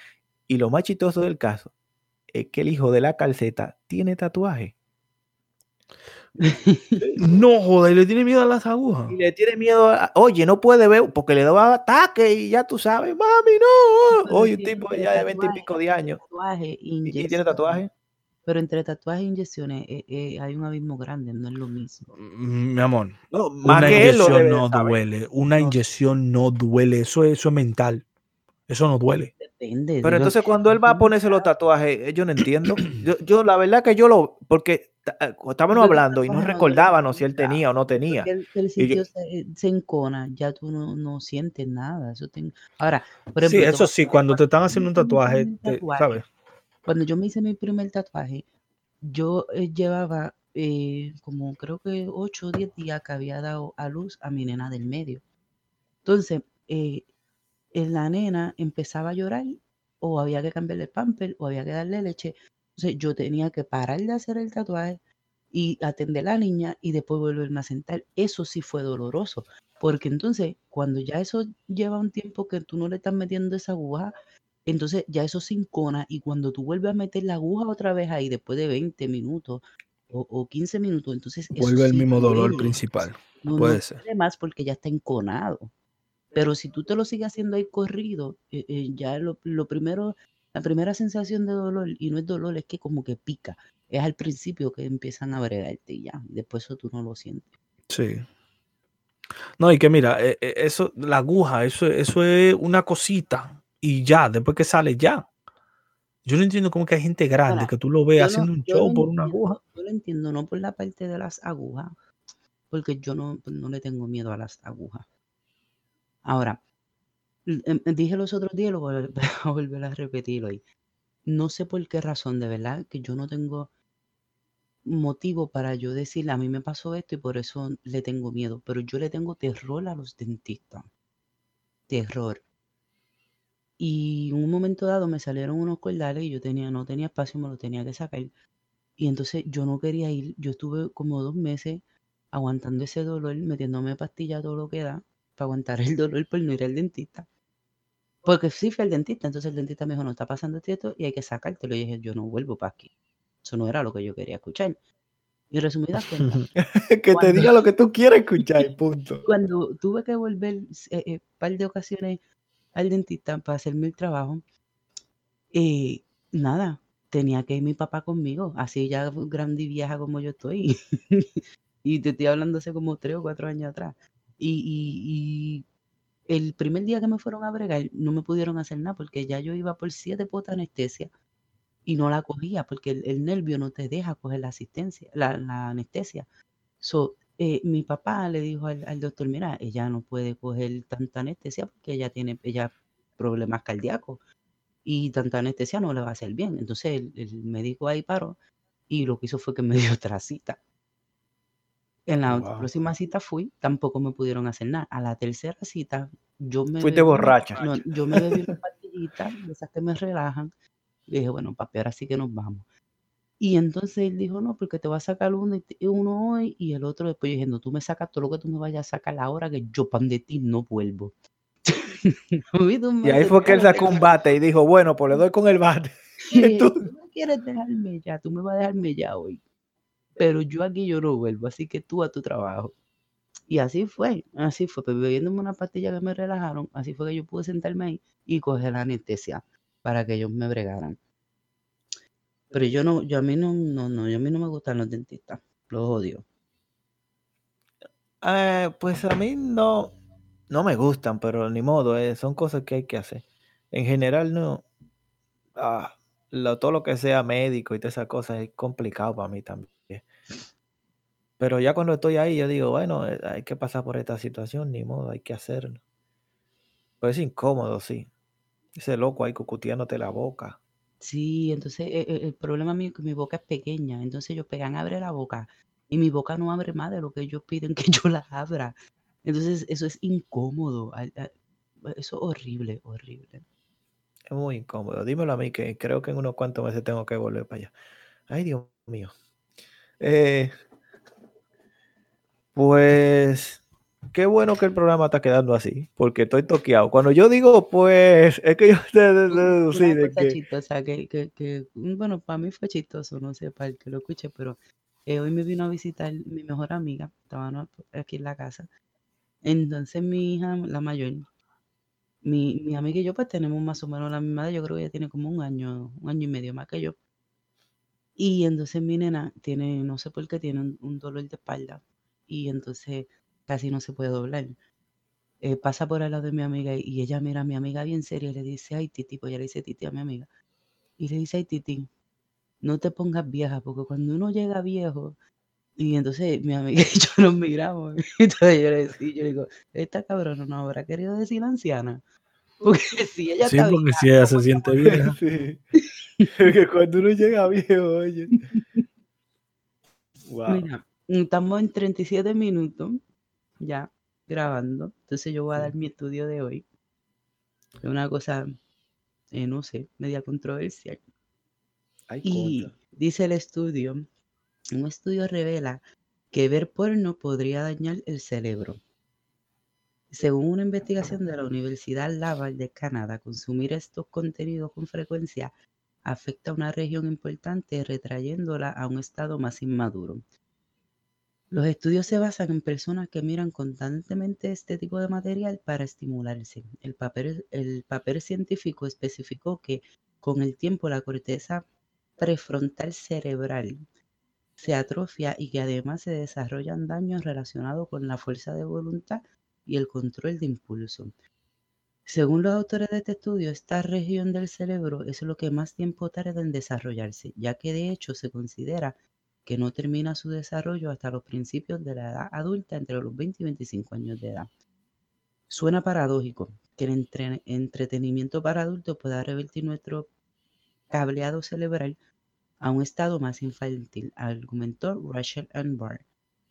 Y lo más chistoso del caso es que el hijo de la calceta tiene tatuaje. No, joder, le tiene miedo a las agujas. Y le tiene miedo a, oye, no puede ver porque le daba ataque y ya tú sabes, mami, no. Oye, un tipo ya de 20 y pico de años. tatuaje e ¿Y, tiene tatuaje? Pero entre tatuajes e inyecciones eh, eh, hay un abismo grande, no es lo mismo. Mm, Mi amor, No, más una inyección no saber. duele. Una No. inyección no duele. Eso, eso es mental. Eso no duele. Depende. Pero entonces cuando él va a ponerse los tatuajes, eh, yo no entiendo. Yo, yo la verdad que yo lo, porque estábamos Porque el hablando y no recordábamos si él tenía o no tenía. porque el, Y sitio se, se encona, ya tú no, no sientes nada. Eso te- Ahora, por Sí, ejemplo, te eso sí, cuando te están haciendo un tatuaje, te- ¿sabes? Cuando yo me hice mi primer tatuaje, yo eh, llevaba eh, como creo que 8 o 10 días que había dado a luz a mi nena del medio. Entonces, eh, eh, la nena empezaba a llorar o había que cambiarle el pamper o había que darle leche. Entonces, yo tenía que parar de hacer el tatuaje y atender a la niña y después volverme a sentar. Eso sí fue doloroso, porque entonces cuando ya eso lleva un tiempo que tú no le estás metiendo esa aguja, entonces ya eso se incona y cuando tú vuelves a meter la aguja otra vez ahí después de 20 minutos o, o 15 minutos, entonces eso Vuelve el sí mismo dolor principal. No, no Puede ser. más porque ya está enconado. Pero si tú te lo sigues haciendo ahí corrido, eh, eh, ya lo, lo primero, la primera sensación de dolor, y no es dolor, es que como que pica. Es al principio que empiezan a bregarte y ya. Después eso tú no lo sientes. Sí. No, y que mira, eh, eh, eso, la aguja, eso, eso es una cosita y ya, después que sale, ya. Yo no entiendo cómo que hay gente grande Ahora, que tú lo Yo haciendo no, un show por una aguja. yo lo entiendo, no por la parte de las agujas, porque yo no, no le tengo miedo a las agujas. Ahora, dije los otros días, lo voy a vol- a volver a repetir hoy. No sé por qué razón, de verdad, que yo no tengo motivo para yo decir, a mí me pasó esto y por eso le tengo miedo, pero yo le tengo terror a los dentistas. Terror. Y en un momento dado me salieron unos cordales y yo tenía, no tenía espacio, me lo tenía que sacar. Y entonces yo no quería ir. Yo estuve como dos meses aguantando ese dolor, metiéndome pastillas todo lo que da, para aguantar el dolor por no ir al dentista. Porque sí fui al dentista, entonces el dentista me dijo, no está pasando esto y hay que sacártelo. Y dije, yo no vuelvo para aquí. Eso no era lo que yo quería escuchar. Y resumidas cuentas, que te Cuando- diga lo que tú quieras escuchar, punto. cuando tuve que volver un par de ocasiones al dentista para hacerme el trabajo, eh, nada, tenía que ir mi papá conmigo, así ya grande y vieja como yo estoy. y te estoy hablando hace como tres o cuatro años atrás. Y, y- y el primer día que me fueron a bregar, no me pudieron hacer nada porque ya yo iba por siete potas anestesia y no la cogía porque el, el nervio no te deja coger la asistencia, la, la anestesia. So, eh, mi papá le dijo al, al doctor, mira, ella no puede coger tanta anestesia porque ella tiene ella problemas cardíacos y tanta anestesia no le va a hacer bien. Entonces el, el médico ahí paró y lo que hizo fue que me dio otra cita. En la Wow. próxima cita fui, tampoco me pudieron hacer nada. A la tercera cita, yo me Fuiste bebí- borracha. no, yo me bebí unas pastillitas, de esas que me relajan. Y dije, bueno, papi, ahora sí que nos vamos. Y entonces él dijo, no, porque te va a sacar uno, uno hoy y el otro después. Yo dije, no, tú me sacas todo lo que tú me vayas a sacar ahora que yo pan de ti no vuelvo. Y ahí fue que él sacó un bate y dijo, bueno, pues le doy con el bate. tú no quieres dejarme ya, tú me vas a dejarme ya hoy. Pero yo aquí yo no vuelvo, así que tú a tu trabajo. Y así fue, así fue, pero bebiéndome una pastilla que me relajaron, así fue que yo pude sentarme ahí y coger la anestesia para que ellos me bregaran. Pero yo no, yo a mí no, no, no, yo a mí no me gustan los dentistas, los odio. Eh, pues a mí no, no me gustan, pero ni modo, eh, son cosas que hay que hacer. En general, no. ah, lo- todo lo que sea médico y todas esas cosas es complicado para mí también. Pero ya cuando estoy ahí, yo digo, bueno, eh, hay que pasar por esta situación, ni modo, hay que hacerlo. Pero es incómodo, sí. Ese loco ahí cucuteándote la boca. Sí, entonces eh, eh, el problema mío es que mi boca es pequeña, entonces ellos pegan, abre la boca y mi boca no abre más de lo que ellos piden que yo la abra. Entonces eso es incómodo, eso es horrible, horrible. Es muy incómodo. Dímelo a mí, que creo que en unos cuantos meses tengo que volver para allá. Ay, Dios mío. Eh, pues qué bueno que el programa está quedando así, porque estoy toqueado. Cuando yo digo, pues, es que yo te deducí de que. chistosa que, que, que, mm, bueno, para mí fue chistoso, no sé, para el que lo escuche, pero eh, hoy me vino a visitar mi mejor amiga, estaban aquí en la casa. Entonces mi hija, la mayor, mi, mi amiga y yo pues tenemos más o menos la misma edad, yo creo que ella tiene como un año, un año y medio más que yo. Y entonces mi nena tiene, no sé por qué, tiene un, dolor de espalda y entonces casi no se puede doblar. Eh, pasa por al lado de mi amiga y, ella mira a mi amiga bien seria y le dice, ay Titi, pues ella le dice Titi a mi amiga. Y le dice, ay Titi, no te pongas vieja, porque cuando uno llega viejo, y entonces mi amiga y yo nos miramos, entonces yo le, decía, yo le digo, esta cabrona no habrá querido decir anciana. Porque si ella Sí, está porque vieja, si ella ¿cómo se siente vieja. Sí. que cuando uno llega viejo, oye. Wow. Mira, estamos en 37 minutos ya grabando. Entonces yo voy a dar mi estudio de hoy. Es una cosa, eh, no sé, media controversial. Ay, Y contra. dice el estudio, un estudio revela que ver porno podría dañar el cerebro. Según una investigación de la Universidad Laval de Canadá, consumir estos contenidos con frecuencia afecta a una región importante, retrayéndola a un estado más inmaduro. Los estudios se basan en personas que miran constantemente este tipo de material para estimularse. El papel, el papel científico especificó que con el tiempo la corteza prefrontal cerebral se atrofia y que además se desarrollan daños relacionados con la fuerza de voluntad y el control de impulso. Según los autores de este estudio, esta región del cerebro es lo que más tiempo tarda en desarrollarse, ya que de hecho se considera que no termina su desarrollo hasta los principios de la edad adulta, entre los 20 y 25 años de edad. Suena paradójico que el entre- entretenimiento para adultos pueda revertir nuestro cableado cerebral a un estado más infantil, argumentó Rachel Ann Barr,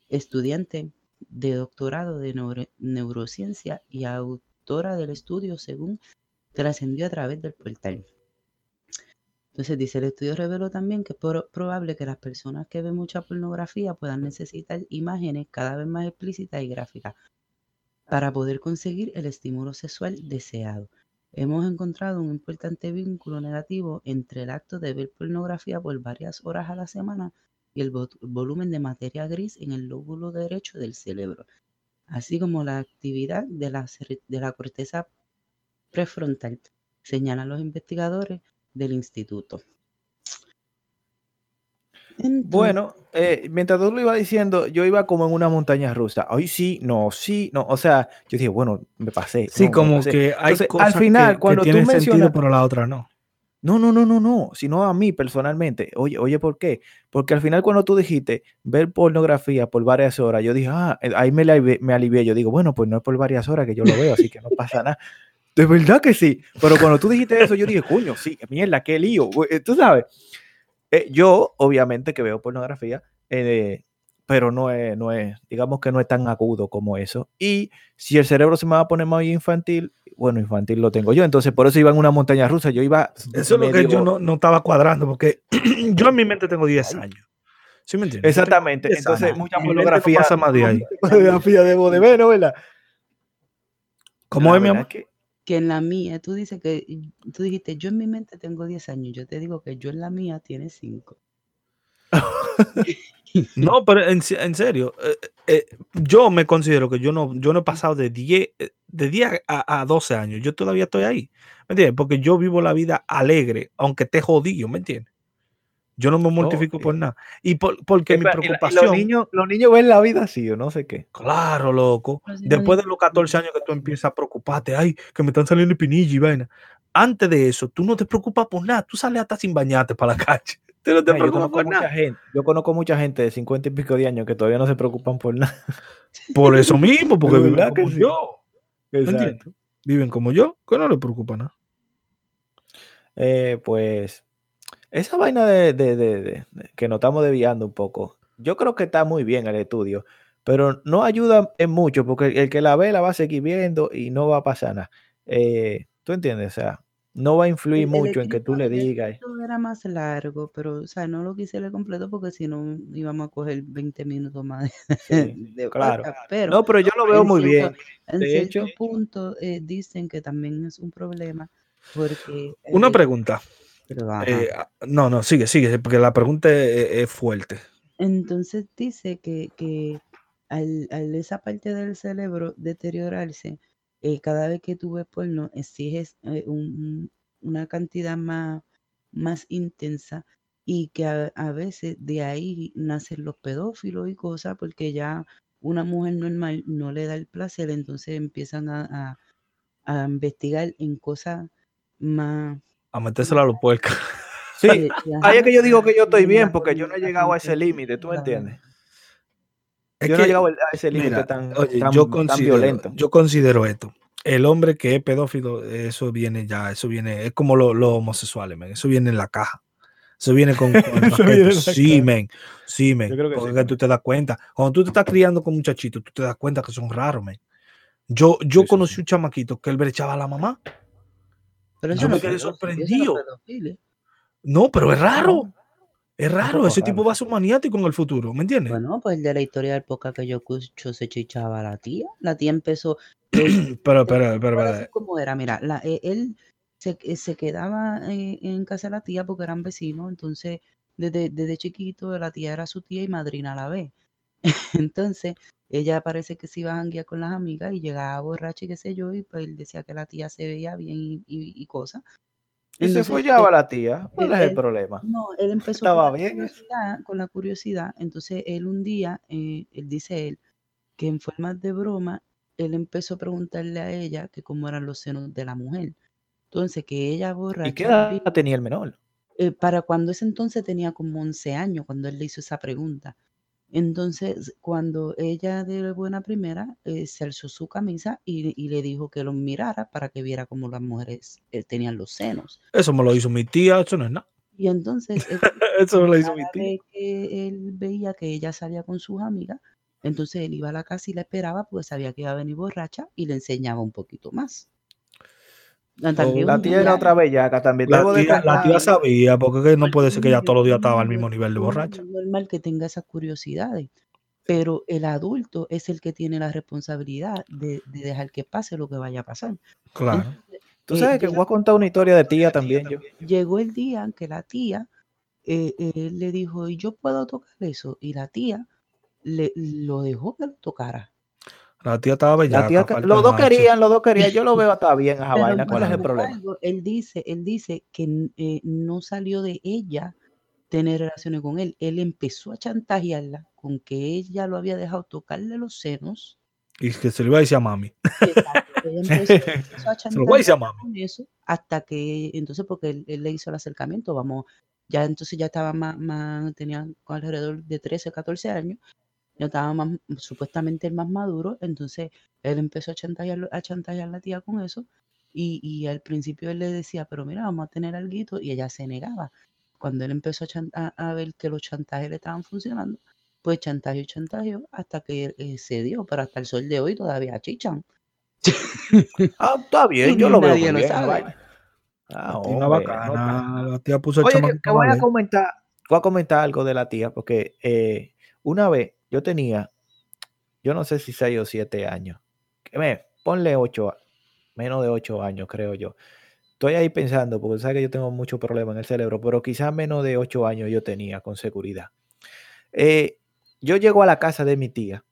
estudiante de doctorado de neuro- neurociencia y autora del estudio según trascendió a través del portal. Entonces dice, el estudio reveló también que es pro- probable que las personas que ven mucha pornografía puedan necesitar imágenes cada vez más explícitas y gráficas para poder conseguir el estímulo sexual deseado. Hemos encontrado un importante vínculo negativo entre el acto de ver pornografía por varias horas a la semana y el vo- volumen de materia gris en el lóbulo derecho del cerebro, así como la actividad de la, de la corteza prefrontal, señalan los investigadores del instituto. Entonces, Bueno, eh, mientras tú lo ibas diciendo, yo iba como en una montaña rusa. Ay, sí, no, sí, no. O sea, yo dije, bueno, me pasé. Sí, no, como que hay entonces, cosas al final, que, que cuando tú tienen sentido, mencionas, pero la otra no. No, no, no, no, no, sino a mí personalmente. Oye, oye, ¿por qué? Porque al final cuando tú dijiste ver pornografía por varias horas, yo dije, ah, eh, ahí me, alivié. Yo digo, bueno, pues no es por varias horas que yo lo veo, así que no pasa nada. De verdad que sí. Pero cuando tú dijiste eso, yo dije, coño, sí, mierda, qué lío. eh, Tú sabes, eh, yo obviamente que veo pornografía, pero no es, no es, digamos que no es tan agudo como eso. Y si el cerebro se me va a poner más infantil, bueno, infantil lo tengo yo, entonces por eso iba en una montaña rusa, yo iba... Eso es lo que yo no, no estaba cuadrando, porque yo en mi mente tengo 10 años. ¿Sí me entiendes? Exactamente, Yo tengo 10 entonces años. mucha no pornografía... pasa más de ahí. Pornografía debo de ver, ¿no? ¿verdad? ¿Cómo La es, mi amor? que- Que en la mía, tú dices que, tú dijiste, yo en mi mente tengo 10 años, yo te digo que yo en la mía tiene 5. No, pero en, se- en serio, eh, eh, yo me considero que yo no, yo no he pasado de 10, eh, de 10 a, a 12 años. Yo todavía estoy ahí. ¿Me entiendes? Porque yo vivo la vida alegre, aunque esté jodido, ¿me entiendes? Yo no me mortifico por nada. Y por- porque mi Espera, y la- y preocupación. los, niños, los niños ven la vida así o no sé qué. Claro, loco. Después de los 14 años que tú empiezas a preocuparte, ay, que me están saliendo pinillas y vaina. Antes de eso, tú no te preocupas por nada. Tú sales hasta sin bañarte para la calle. Tú no te yo, preocupas conozco por mucha nada. gente, yo conozco mucha gente de 50 y pico de años que todavía no se preocupan por nada. Por eso mismo, porque viven verdad que como sí. yo. ¿me entiendes? Viven como yo, que no le preocupa nada. Eh, pues esa vaina de, de- de- de- de- que nos estamos desviando un poco, yo creo que está muy bien el estudio, pero no ayuda en mucho porque el, el que la ve la va a seguir viendo y no va a pasar nada. Eh, ¿Tú entiendes? O sea, no va a influir mucho en que tú le digas. era más largo, pero, o sea, no lo quise leer completo porque si no íbamos a coger 20 minutos más de, Sí, de claro. Pero No, pero yo lo veo muy bien. cierto- en De cierto hecho- punto eh, dicen que también es un problema porque... Una eh, pregunta. pero, eh, ah, no, no, sigue, sigue, porque la pregunta es, es fuerte. Entonces dice que, que al, al esa parte del cerebro deteriorarse, eh, cada vez que tú ves porno, exiges eh, un- un- una cantidad más, más intensa y que a, a veces de ahí nacen los pedófilos y cosas porque ya una mujer normal no le da el placer, entonces empiezan a, a- a investigar en cosas más... A metérsela a los puercos. Sí, ahí es que yo digo que yo estoy bien porque yo no he llegado a ese límite, ¿tú me entiendes? Es yo no he que, llegado a ese límite tan, oye, tan- yo tan considero, violento. yo considero esto. El hombre que es pedófilo, eso viene ya, eso viene, es como lo- los homosexuales, men, eso viene en la caja. Eso viene con, con el viene Sí, caja. men. Sí, men. Que Porque sí. que tú te das cuenta. Cuando tú te estás criando con muchachitos, tú te das cuenta que son raros, men. Yo, yo Sí, conocí sí. un chamaquito que él brechaba a la mamá. Pero Yo me quedé sorprendido. No, pero es raro. Es raro. Ese tipo va a ser un maniático en el futuro, ¿me entiendes? Bueno, pues el de la historia del podcast que yo escucho se chichaba a la tía. La tía empezó. él- Pero, pero, pero, pero, cómo era, mira, la- eh, él se, eh, se quedaba eh, en casa de la tía porque eran vecinos, entonces desde, desde chiquito la tía era su tía y madrina a la vez. Entonces ella parece que se iba a janguear con las amigas y llegaba borracha y qué sé yo, y pues él decía que la tía se veía bien y, y- y cosas. Y se Entonces, follaba él- la tía. ¿Cuál él- es el problema? no, él empezó Estaba con la bien con la curiosidad. Entonces él un día, eh, él dice él, que en forma de broma, él empezó a preguntarle a ella que cómo eran los senos de la mujer. Entonces que ella ¿Y qué edad tenía el menor? eh, para cuando ese entonces tenía como 11 años, cuando él le hizo esa pregunta. Entonces, cuando ella de buena primera eh, se alzó su camisa y, y le dijo que lo mirara para que viera cómo las mujeres eh, tenían los senos. eso me lo hizo mi tía, eso no es nada. Y entonces, él- Eso me lo hizo mi tía. que él veía que ella salía con sus amigas, entonces él iba a la casa y la esperaba porque sabía que iba a venir borracha y le enseñaba un poquito más. La tía era otra bellaca también. La tía, la tía sabía, porque es que no puede ser que ella todos los días estaba al mismo nivel de borracha. niño normal que tenga esas curiosidades. Pero el adulto es el que tiene la responsabilidad de, de dejar que pase lo que vaya a pasar. Claro. Entonces, Tú eh, sabes que voy a contar una historia de tía también. Yo. llegó el día en que la tía eh, eh, le dijo, ¿y yo puedo tocar eso? Y la tía le, lo dejó que lo tocara. La tía estaba La bellaca. tía que- falta los dos macho. querían, los dos querían. Yo lo veo hasta bien esa Pero vaina. ¿Cuál es el problema? embargo, Él dice, él dice que eh, no salió de ella tener relaciones con él. Él empezó a chantajearla con que ella lo había dejado tocarle los senos. Y que se lo iba a decir a mami. Exacto, ella empezó, empezó a Se lo voy a decir a mami. eso hasta que, entonces, porque él, él le hizo el acercamiento, vamos, ya entonces ya estaba más, más tenía alrededor de 13, 14 años, ya estaba más, supuestamente el más maduro, entonces él empezó a chantajear, a chantajear a la tía con eso, y, y al principio él le decía, pero mira, vamos a tener algo, y ella se negaba. Cuando él empezó a, ver que los chantajes le estaban funcionando, pues chantaje y chantaje hasta que eh, se dio, pero hasta el sol de hoy todavía chichan. Ah, está bien, yo lo veo nadie lo bien, la sabe. vaina. Ah, La tía una hombre, bacana, no, la tía puso el Oye, que, chamaquito que voy a comentar, voy a comentar algo de la tía, porque eh, una vez yo tenía, yo no sé si seis o siete años, me, ponle ocho, menos de ocho años, creo yo. Estoy ahí pensando, porque sabes que yo tengo muchos problemas en el cerebro, pero quizás menos de ocho años yo tenía con seguridad. Eh, yo llego a la casa de mi tía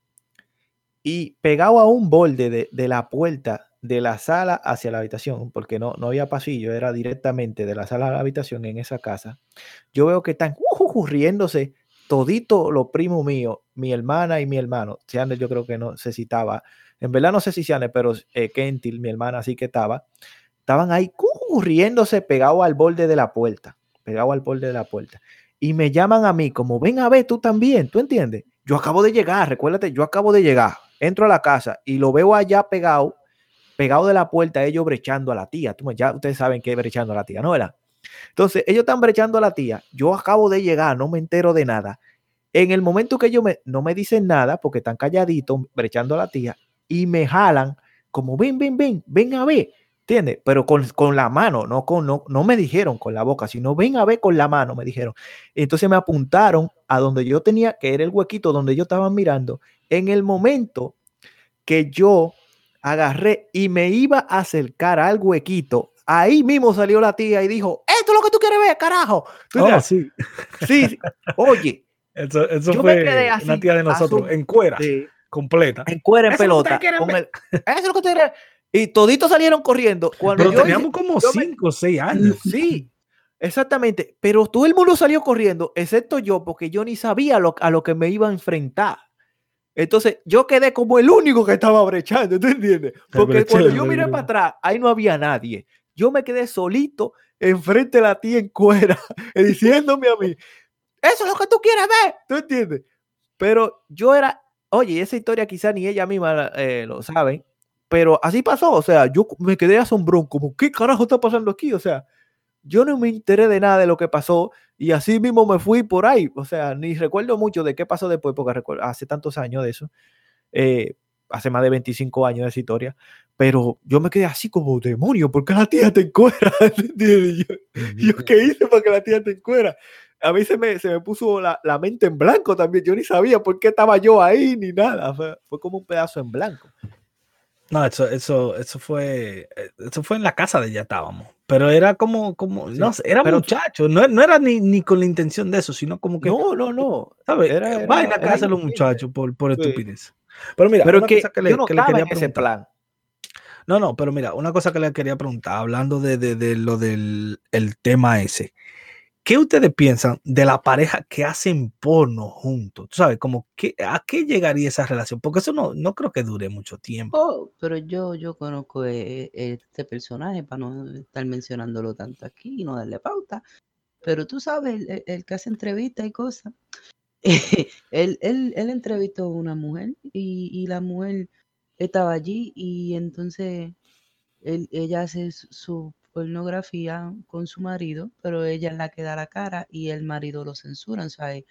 y pegado a un borde de, la puerta de la sala hacia la habitación, porque no, no había pasillo, era directamente de la sala a la habitación en esa casa, yo veo que están ujuju, riéndose todito los primos míos, mi hermana y mi hermano. Cianes yo creo que no sé si estaba, en verdad no sé si Cianes, pero eh, Kentil, mi hermana, sí que estaba, estaban ahí ujuju, riéndose pegado al borde de la puerta, pegado al borde de la puerta. Y me llaman a mí como, ven a ver tú también, ¿tú entiendes? Yo acabo de llegar, recuérdate, yo acabo de llegar, entro a la casa y lo veo allá pegado, pegado de la puerta, ellos brechando a la tía. Tú, ya ustedes saben que brechando a la tía, ¿no? ¿Verdad? Entonces, ellos están brechando a la tía. Yo acabo de llegar, no me entero de nada. En el momento que ellos me, no me dicen nada, porque están calladitos, brechando a la tía, y me jalan, como ven, ven, ven, ven a ver, ¿entiendes? Pero con, con la mano, no, con, no, no me dijeron con la boca, sino ven a ver con la mano, me dijeron. Entonces me apuntaron a donde yo tenía, que era el huequito donde yo estaba mirando. En el momento que yo agarré y me iba a acercar al huequito, ahí mismo salió la tía y dijo, esto es lo que tú quieres ver, carajo. ¿Tú Oh, sí. sí, sí. Oye, Eso, eso Yo me fue quedé una así, tía de nosotros, en cuera, sí, completa. en cuera en Eso es lo que pelota. con ver. el- eso es lo que ustedes quieren. Y toditos salieron corriendo. Cuando Pero yo teníamos hice- como yo me- 5 o 6 años. Sí, exactamente. Pero todo el mundo salió corriendo, excepto yo, porque yo ni sabía lo- a lo que me iba a enfrentar. Entonces, yo quedé como el único que estaba brechando, ¿tú entiendes? Porque cuando yo miré para atrás, ahí no había nadie. Yo me quedé solito enfrente de la tía en cuera, diciéndome a mí, eso es lo que tú quieres ver, ¿tú entiendes? Pero yo era, oye, esa historia quizá ni ella misma eh, lo sabe, pero así pasó, o sea, yo me quedé asombrado, como, ¿qué carajo está pasando aquí? O sea, yo no me enteré de nada de lo que pasó y así mismo me fui por ahí, o sea, ni recuerdo mucho de qué pasó después, porque recuerdo, hace tantos años de eso, eh, hace más de 25 años de esa historia, pero yo me quedé así como, demonio, ¿por qué la tía te encuera? Yo, ¿Yo qué hice para que la tía te encuera? A mí se me, se me puso la, la mente en blanco también. Yo ni sabía por qué estaba yo ahí ni nada. Fue, fue como un pedazo en blanco. No, eso, eso, eso fue, eh, eso fue en la casa de ella estábamos. Pero era como, como, Sí, no era pero- muchacho, no, no era ni, ni con la intención de eso, sino como que, No, no, no. ¿sabes? era- era- Vaina que era hacen los inocente. muchachos por, por Sí. estupidez. Pero mira, Pero una que, cosa que le, yo no que le quería en ese plan. No, no, pero mira, una cosa que le quería preguntar, hablando de, de- de lo del el tema ese. ¿Qué ustedes piensan de la pareja que hacen porno juntos? Tú sabes, como que, ¿a qué llegaría esa relación? Porque eso no, no creo que dure mucho tiempo. Oh, pero yo, yo conozco eh, eh, este personaje para no estar mencionándolo tanto aquí y no darle pauta. Pero tú sabes, el, que hace entrevistas y cosas. él, él, él entrevistó a una mujer y, y la mujer estaba allí y entonces él, ella hace su- pornografía con su marido, pero ella es la que da la cara y el marido lo censura, ¿sabes?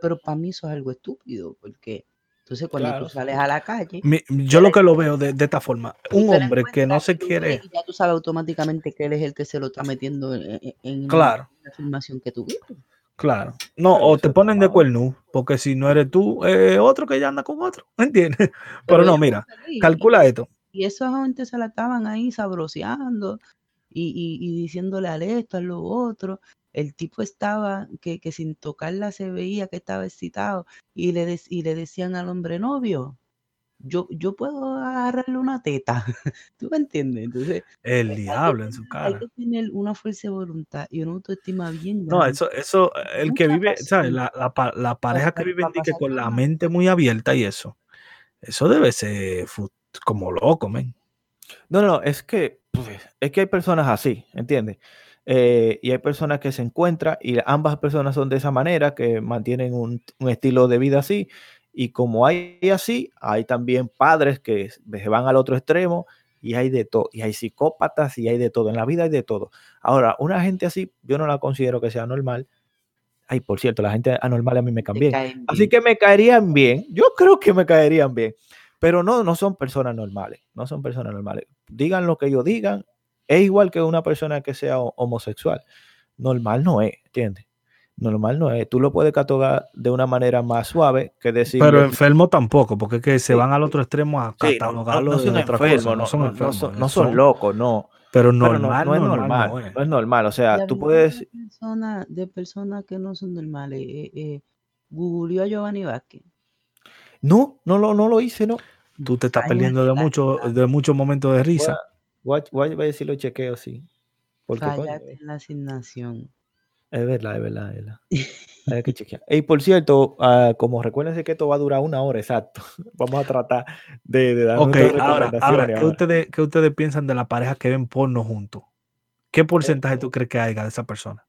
Pero para mí eso es algo estúpido, porque entonces cuando Claro, tú sales a la calle, Mi- yo lo que lo veo de, de esta forma, un hombre que no se quiere, y ya tú sabes automáticamente que él es el que se lo está metiendo en, en- en claro, la filmación que tuviste. Claro. No, Pero o te ponen de mal. cuerno, porque si no eres tú, eh, otro que ya anda con otro, ¿entiendes? Pero no, mira, feliz, calcula esto. Y esa gente se la estaban ahí sabroseando y, y- y diciéndole al esto, al lo otro. El tipo estaba que, que sin tocarla se veía que estaba excitado y le, dec- y le decían al hombre novio, yo, yo puedo agarrarle una teta. ¿Tú me entiendes? Entonces, El hay que diablo en su tener- hay cara. que tener una fuerza de voluntad y una autoestima bien No, grande. eso, eso, el que vive, ¿sabes? La, la, la pareja que vive con la mente muy abierta y eso, eso debe ser como loco, men. No, no, no, es que, pues, es que hay personas así, ¿entiendes? Eh, y hay personas que se encuentran y ambas personas son de esa manera, que mantienen un, un estilo de vida así. Y como hay así, hay también padres que se van al otro extremo y hay de todo. Y hay psicópatas y hay de todo. En la vida hay de todo. Ahora, una gente así, yo no la considero que sea normal. Ay, por cierto, la gente anormal a mí me caen Así que me caerían bien. Yo creo que me caerían bien. Pero no, no son personas normales. No son personas normales. Digan lo que ellos digan. Es igual que una persona que sea ho- homosexual. Normal no es, ¿entiendes? Normal no es. Tú lo puedes catalogar de una manera más suave que decir. Pero enfermo tampoco, porque es que se Sí. van al otro extremo a Sí, no, no, catalogarlo no de son otra enfermos, cosa. no, son no- no enfermos, son, no son locos, no. Pero Pero no, normal, no es normal, normal. no es. No es normal. O sea, tú puedes. de personas, de personas que no son normales, eh, eh, googleó a Giovanni Vázquez. No, no lo, no lo hice, no. Tú te estás Ay, perdiendo de la- mucho, la- de muchos momentos de Voy risa. a, voy a- voy a ver si lo chequeo, sí. Porque, en la asignación. Es verdad, es verdad, es verdad. Hay que chequear. Y por cierto, ah, como recuérdense que esto va a durar una hora exacto, vamos a tratar de, de dar Ok, nuestras ahora, ahora, ¿qué ahora. ustedes, ¿qué ustedes piensan de la pareja que ven porno juntos? ¿Qué porcentaje tú crees que haya de esa persona?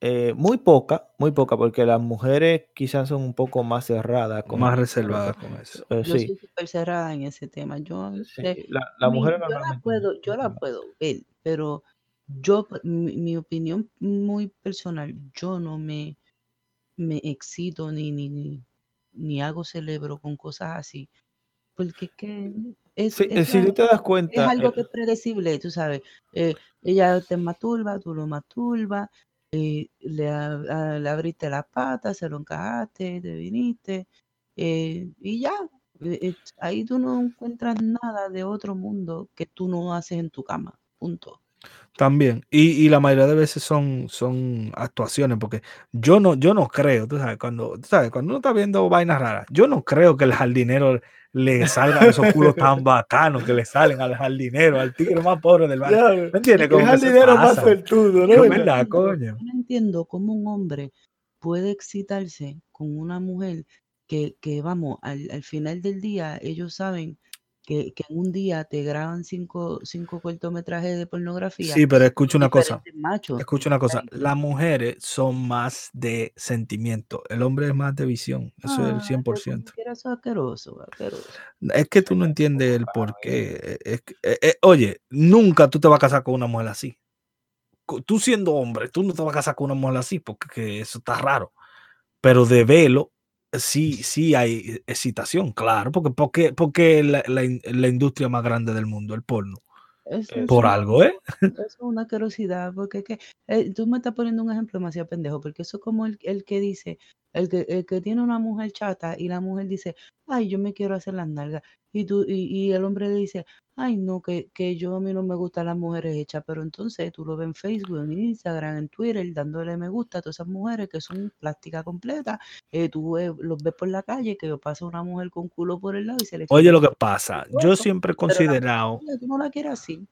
Eh, muy poca, muy poca, porque las mujeres quizás son un poco más cerradas. Con, Más reservada con eso. eh, Yo sí, soy súper cerrada en ese tema. Yo, sí, eh, la, la mi- mujer yo la puedo, yo la puedo ver, pero yo, mi, mi opinión muy personal, yo no me, me excito ni, ni, ni, ni hago celebro con cosas así, porque es que es, Sí, eh, es si algo- te das es cuenta, algo eh, que es predecible, tú sabes. eh, ella te masturba, tú lo masturbas, eh, le, a- le abriste las patas, se lo encajaste, te viniste, eh, y ya. eh, eh, ahí tú no encuentras nada de otro mundo que tú no haces en tu cama. Punto. También. Y, y la mayoría de veces son, son actuaciones, porque yo no, yo no creo, tú sabes, cuando, tú sabes, cuando uno está viendo vainas raras, yo no creo que el jardinero le salgan esos culos tan bacanos que le salen al jardinero, al tigre más pobre del barrio. ya, ¿Me entiendes? Como el se dinero más Es ¿no? verdad, entiendo- coño. yo no entiendo cómo un hombre puede excitarse con una mujer que, que vamos, al, al final del día ellos saben que, que en un día te graban cinco, cinco cortometrajes de pornografía. Sí, pero escucha una cosa. machos. Escucha una cosa, las mujeres son más de sentimiento, el hombre es más de visión, eso es el Ah, que como 100%. quiera, eso es asqueroso, asqueroso. Es que tú no entiendes el por qué. es que- eh, eh, oye, nunca tú te vas a casar con una mujer así. Tú siendo hombre, tú no te vas a casar con una mujer así porque que eso está raro. Pero de velo, sí, sí hay excitación, claro, porque, porque, porque la, la in- la industria más grande del mundo, el porno. Eh, es Por algo, ¿eh? Es una curiosidad, porque es que eh, tú me estás poniendo un ejemplo demasiado pendejo, porque eso es como el, el que dice, el que, el que tiene una mujer chata y la mujer dice, ay, yo me quiero hacer las nalgas, y tú, y, y el hombre le dice, ay, no, que, que yo a mí no me gustan las mujeres hechas, pero entonces tú lo ves en Facebook, en Instagram, en Twitter, dándole me gusta a todas esas mujeres que son plástica completa, eh, tú ves- los ves por la calle, que pasa una mujer con culo por el lado y se le Oye, lo que pasa, yo siempre he la considerado, mujer, tú no la quieres así.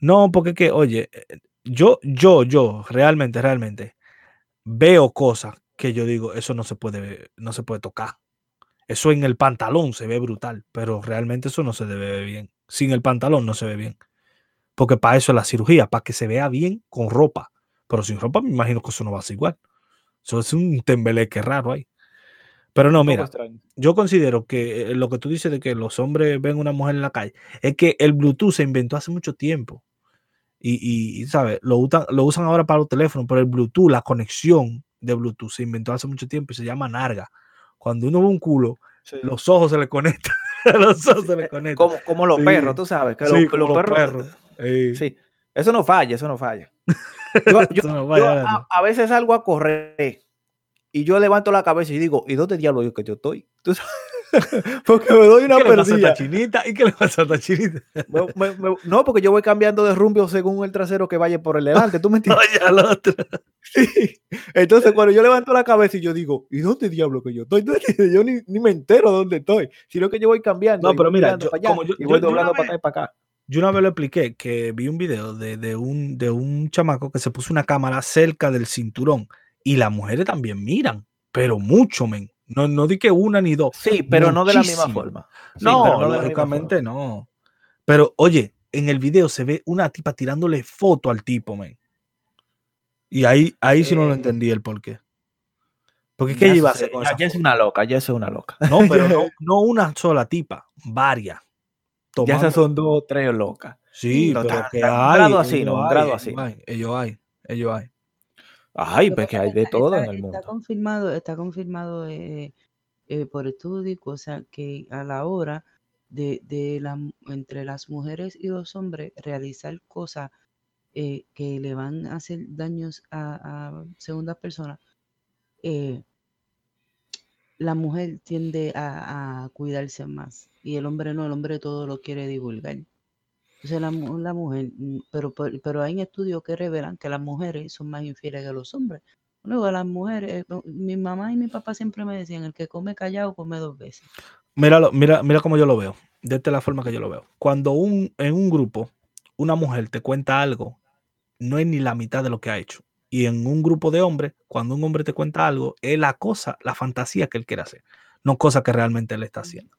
no, porque que, oye, eh, yo, yo, yo, realmente, realmente, veo cosas que yo digo, eso no se puede, no se puede tocar. Eso en el pantalón se ve brutal, pero realmente eso no se debe ver bien. Sin el pantalón no se ve bien. Porque para eso es la cirugía, para que se vea bien con ropa. Pero sin ropa me imagino que eso no va a ser igual. Eso es un tembeleque raro ahí. Pero no, mira, yo considero que eh, lo que tú dices de que los hombres ven una mujer en la calle, es que el Bluetooth se inventó hace mucho tiempo. Y, y, y, ¿sabes? Lo usan, lo usan ahora para los teléfonos, pero el Bluetooth, la conexión de Bluetooth se inventó hace mucho tiempo y se llama narga. Cuando uno ve un culo, Sí. los ojos se le conectan. los ojos se le conectan. Como, como los Sí. perros, tú sabes. Que Sí, los, como los los perros. Sí. Eso no falla, eso no falla. Yo, no yo vaya a, a veces salgo a correr y yo levanto la cabeza y digo, ¿y dónde diablo yo que yo estoy? Tú sabes, Porque me doy una ¿Qué le pasa a perdida. chinita? ¿Y qué le pasa a esta chinita? Me- me- me- no, porque yo voy cambiando de rumbo según el trasero que vaya por el delante, ¿tú me entiendes? Oye, al otro. Sí. Entonces, cuando yo levanto la cabeza y yo digo, ¿y dónde diablo que yo estoy? Yo ni, ni me entero dónde estoy, sino que yo voy cambiando. No, pero mira, yo- para allá, como yo- y voy yo doblando para acá y para acá. Yo una vez lo expliqué que vi un video de, de un, de un chamaco que se puso una cámara cerca del cinturón y las mujeres también miran, pero mucho, men. No, no di que una ni dos. Sí, pero no de la misma forma. Sí, no, pero no lógicamente no. Pero oye, en el video se ve una tipa tirándole foto al tipo, men. Y ahí, ahí sí no lo Eh, entendí el por qué. Porque ¿qué iba a se- hacer con esa es una loca, ya es una loca. No, pero no, no una sola tipa, varias. Ya esas son dos o tres locas. Sí, pero ta- que ta- un grado así, no, un hay, grado ellos así. hay, Ellos hay, ellos hay. Ay, pues que hay de está, todo está, en el está mundo. confirmado, está confirmado eh, eh, por estudio y cosas que a la hora de, de la, entre las mujeres y los hombres realizar cosas eh, que le van a hacer daños a, a segundas personas, eh, la mujer tiende a, cuidarse más y el hombre no, el hombre todo lo quiere divulgar. Entonces la, mu- la mujer, mm, pero, pero hay estudios que revelan que las mujeres son más infieles que los hombres. Luego las mujeres, eh, mi mamá y mi papá siempre me decían, el que come callado come dos veces. Míralo, mira, mira cómo yo lo veo. De esta es la forma que yo lo veo. Cuando un, en un grupo una mujer te cuenta algo, no es ni la mitad de lo que ha hecho. Y en un grupo de hombres, cuando un hombre te cuenta algo, es la cosa, la fantasía que él quiere hacer, no cosa que realmente él está haciendo.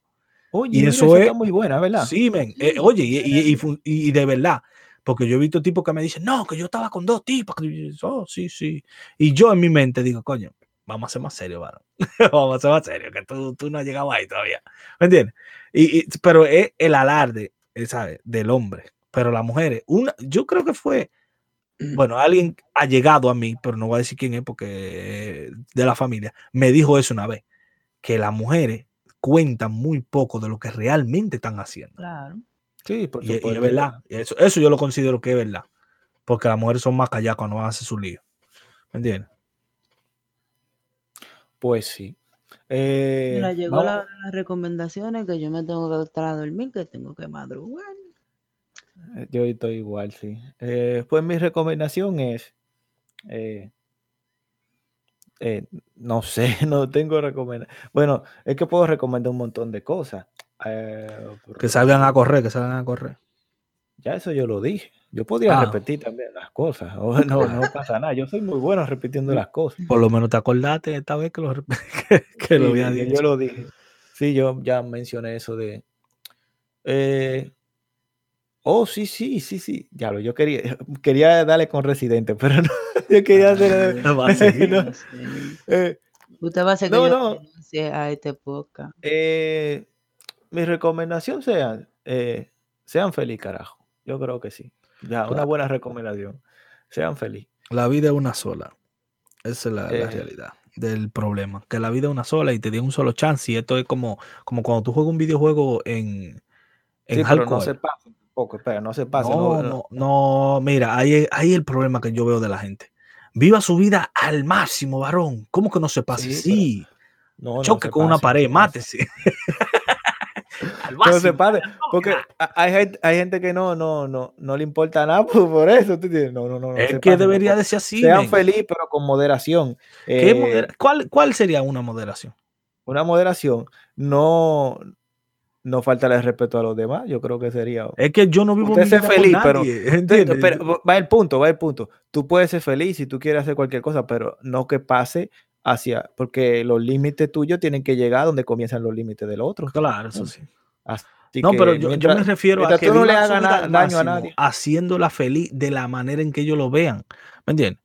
Oye, Y eso eso es- está muy buena, ¿verdad? Sí, men. eh, oye, y, y- y y- de verdad, porque yo he visto tipos que me dicen, no, que yo estaba con dos tipos. Oh, sí, sí. Y yo en mi mente digo, coño, vamos a ser más serios, varón. vamos a ser más serios, que tú, tú no has llegado ahí todavía. ¿Me entiendes? Y, y- pero es el alarde, eh, ¿sabes? Del hombre. Pero las mujeres, una, yo creo que fue, bueno, alguien ha llegado a mí, pero no voy a decir quién es porque eh, de la familia, me dijo eso una vez, que las mujeres cuentan muy poco de lo que realmente están haciendo. Claro. Sí, por Y, y es verdad. y Eso, eso yo lo considero que es verdad. Porque las mujeres son más calladas cuando van a hacer su lío. ¿Me entiendes? Pues sí. Eh, Mira, llegó la las recomendaciones que yo me tengo que estar a dormir, que tengo que madrugar. Eh, Yo estoy igual, sí. Eh, pues mi recomendación es, eh, eh, no sé, no tengo recomendación. Bueno, es que puedo recomendar un montón de cosas. Que salgan a correr, que salgan a correr. Ya eso yo lo dije. Yo podría Ah. repetir también las cosas. no, no pasa nada. Yo soy muy bueno repitiendo las cosas. Por lo menos te acordaste esta vez que lo, que, lo había dicho. yo lo dije. Sí, yo ya mencioné eso de. eh, oh, sí, sí, sí, sí. Ya lo, yo quería, quería darle con residente, pero no. Yo quería hacer. No va a seguir. no, eh, Usted va a hacer que No, yo no. renuncie a este podcast. eh, mi recomendación sea, eh, sean feliz, carajo. Yo creo que sí. Ya, una buena recomendación. Sean feliz. La vida es una sola. Esa es la, la Eh. realidad del problema. Que la vida es una sola y te dio un solo chance. Y esto es como, como cuando tú juegas un videojuego en, en Sí, pero no hardcore. se tampoco, espera, no se pase. No, no, no, mira, ahí ahí el problema que yo veo de la gente. Viva su vida al máximo, varón. ¿Cómo que no se pase? Sí, Sí, no, no choque con una pared, no se- mátese. al No se máximo. pase, porque hay gente, hay gente que no, no, no, no le importa nada por, por eso. No, no, no. no es que debería tampoco. de ser así. Sean felices, pero con moderación. ¿Qué Eh, ¿Cuál, ¿Cuál sería una moderación? una moderación, no, no faltarle el respeto a los demás. Yo creo que sería. Es que yo no vivo Usted por feliz, pero- nadie, pero va el punto, va el punto. Tú puedes ser feliz si tú quieres hacer cualquier cosa, pero no que pase hacia, porque los límites tuyos tienen que llegar donde comienzan los límites del otro. Claro, eso sí. Así No, que pero yo, yo me refiero a que tú no le hagas daño a nadie. haciéndola feliz de la manera en que ellos lo vean. ¿Me entiendes?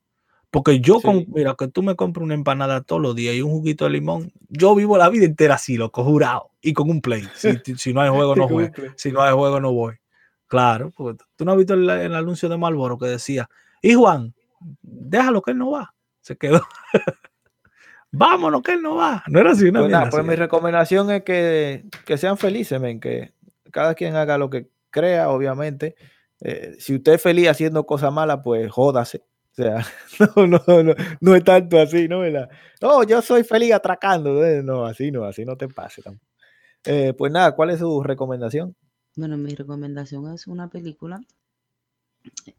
Porque yo, con, mira, que tú me compras una empanada todos los días y un juguito de limón, yo vivo la vida entera así, loco, jurado. Y con un play. Si, si no hay juego, no juego. Si no hay juego, no voy. Claro, porque tú no has visto el, el anuncio de Malboro que decía, y Juan, déjalo que él no va. Se quedó. Vámonos que él no va. No era así, una Pues, nada, pues así. mi recomendación es que, que sean felices, men, que cada quien haga lo que crea, obviamente. Eh, si usted es feliz haciendo cosas malas, pues jódase. O sea, no, no, no, no es tanto así, ¿no? ¿Verdad? No, yo soy feliz atracando. No, así no, así no te pase tampoco. Eh, pues nada, ¿cuál es su recomendación? Bueno, mi recomendación es una película.